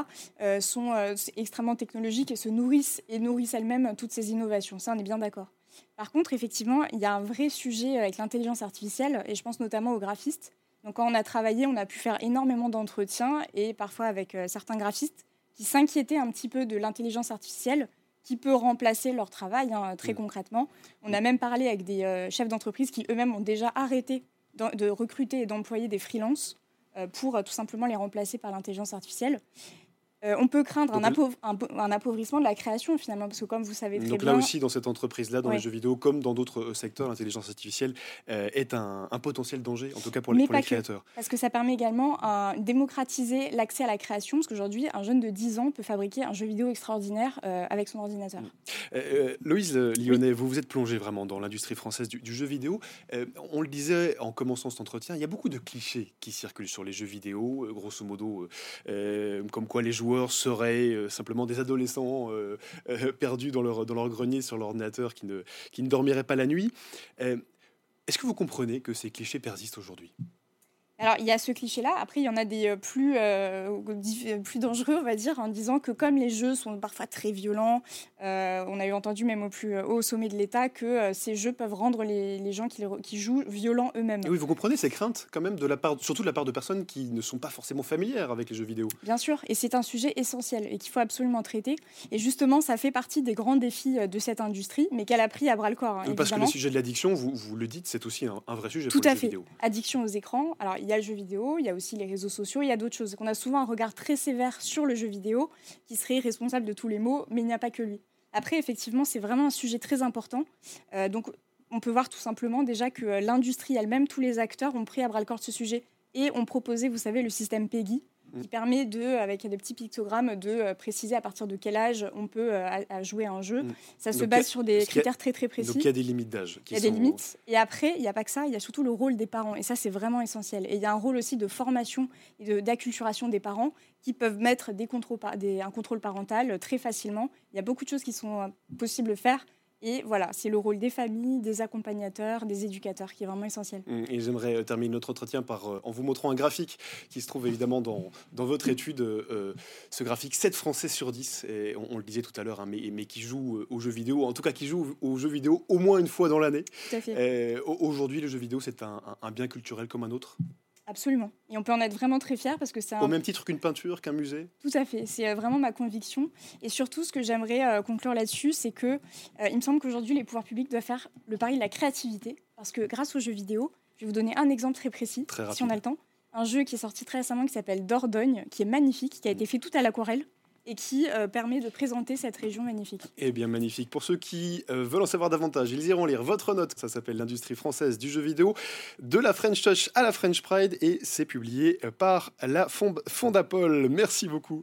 sont extrêmement technologiques et se nourrissent et nourrissent elles-mêmes toutes ces innovations. Ça, on est bien d'accord. Par contre, effectivement, il y a un vrai sujet avec l'intelligence artificielle, et je pense notamment aux graphistes, Donc quand on a travaillé, on a pu faire énormément d'entretiens et parfois avec euh, certains graphistes qui s'inquiétaient un petit peu de l'intelligence artificielle qui peut remplacer leur travail hein, très Mm. concrètement. On a même parlé avec des euh, chefs d'entreprise qui eux-mêmes ont déjà arrêté de recruter et d'employer des freelances euh, pour tout simplement les remplacer par l'intelligence artificielle. Euh, on peut craindre un, appauvrissement de la création finalement, parce que comme vous savez très Donc bien, là aussi, dans cette entreprise-là, dans les jeux vidéo, comme dans d'autres euh, secteurs, l'intelligence artificielle euh, est un, un potentiel danger, en tout cas pour les, Mais pour les pas que. créateurs. Parce que ça permet également de démocratiser l'accès à la création, parce qu'aujourd'hui, un jeune de 10 ans peut fabriquer un jeu vidéo extraordinaire avec son ordinateur. Euh, Loïse Lyonnais, vous vous êtes plongée vraiment dans l'industrie française du, du jeu vidéo. On le disait en commençant cet entretien, il y a beaucoup de clichés qui circulent sur les jeux vidéo, grosso modo, comme quoi les joueurs seraient euh, simplement des adolescents euh, euh, perdus dans leur, dans leur grenier sur l'ordinateur qui ne, qui ne dormiraient pas la nuit. Est-ce que vous comprenez que ces clichés persistent aujourd'hui? Alors, il y a ce cliché-là. Après, il y en a des euh, plus, euh, dif- plus dangereux, on va dire, en disant que comme les jeux sont parfois très violents, euh, on a eu entendu même au plus haut sommet de l'État que euh, ces jeux peuvent rendre les, les gens qui, les jouent violents eux-mêmes. Et Oui, vous comprenez ces craintes quand même, de la part, surtout de la part de personnes qui ne sont pas forcément familières avec les jeux vidéo. Bien sûr, et c'est un sujet essentiel et qu'il faut absolument traiter. Et justement, ça fait partie des grands défis euh, de cette industrie, mais qu'elle a pris à bras le corps. hein, Parce que le sujet de l'addiction, vous, vous le dites, c'est aussi un, un vrai sujet Tout pour les à jeux fait. vidéo. Addiction aux écrans. Alors, il y a le jeu vidéo, il y a aussi les réseaux sociaux, il y a d'autres choses. On a souvent un regard très sévère sur le jeu vidéo qui serait responsable de tous les maux, mais il n'y a pas que lui. Après, effectivement, c'est vraiment un sujet très important. Euh, donc, on peut voir tout simplement déjà que euh, l'industrie elle-même, tous les acteurs ont pris à bras le corps ce sujet et ont proposé, vous savez, le système PEGI qui Mm. permet de, avec des petits pictogrammes, de euh, préciser à partir de quel âge on peut euh, à- à jouer à un jeu. Mm. Ça se Donc, base a- sur des a- critères très très précis. Donc il y a des limites d'âge. qui Il y a des limites. Et après, il n'y a pas que ça, il y a surtout le rôle des parents. Et ça, c'est vraiment essentiel. Et il y a un rôle aussi de formation et de- d'acculturation des parents qui peuvent mettre des contrôles par- des- un contrôle parental très facilement. Il y a beaucoup de choses qui sont euh, possibles de faire. Et voilà, c'est le rôle des familles, des accompagnateurs, des éducateurs qui est vraiment essentiel. Mm, Et j'aimerais euh, terminer notre entretien par, euh, en vous montrant un graphique qui se trouve évidemment dans, dans votre étude. euh, ce graphique, 7 Français sur 10, et on, on le disait tout à l'heure, hein, mais, mais qui jouent euh, aux jeux vidéo, en tout cas qui jouent aux jeux vidéo au moins une fois dans l'année. Aujourd'hui, le jeu vidéo, c'est un, un- un bien culturel comme un autre? Absolument. Et on peut en être vraiment très fier parce que c'est un, Au même titre qu'une peinture, qu'un musée? Tout à fait, c'est euh, vraiment ma conviction. Et surtout, ce que j'aimerais euh, conclure là-dessus, c'est que euh, il me semble qu'aujourd'hui, les pouvoirs publics doivent faire le pari de la créativité, parce que grâce aux jeux vidéo, je vais vous donner un exemple très précis, Très si on a le temps. Un jeu qui est sorti très récemment qui s'appelle Dordogne, qui est magnifique, qui a été fait tout à l'aquarelle et qui euh, permet de présenter cette région magnifique. Eh bien, magnifique. Pour ceux qui euh, veulent en savoir davantage, ils iront lire votre note. Ça s'appelle L'industrie française du jeu vidéo, de la French Touch à la French Pride, et c'est publié euh, par la Fond- Fondapol. Merci beaucoup.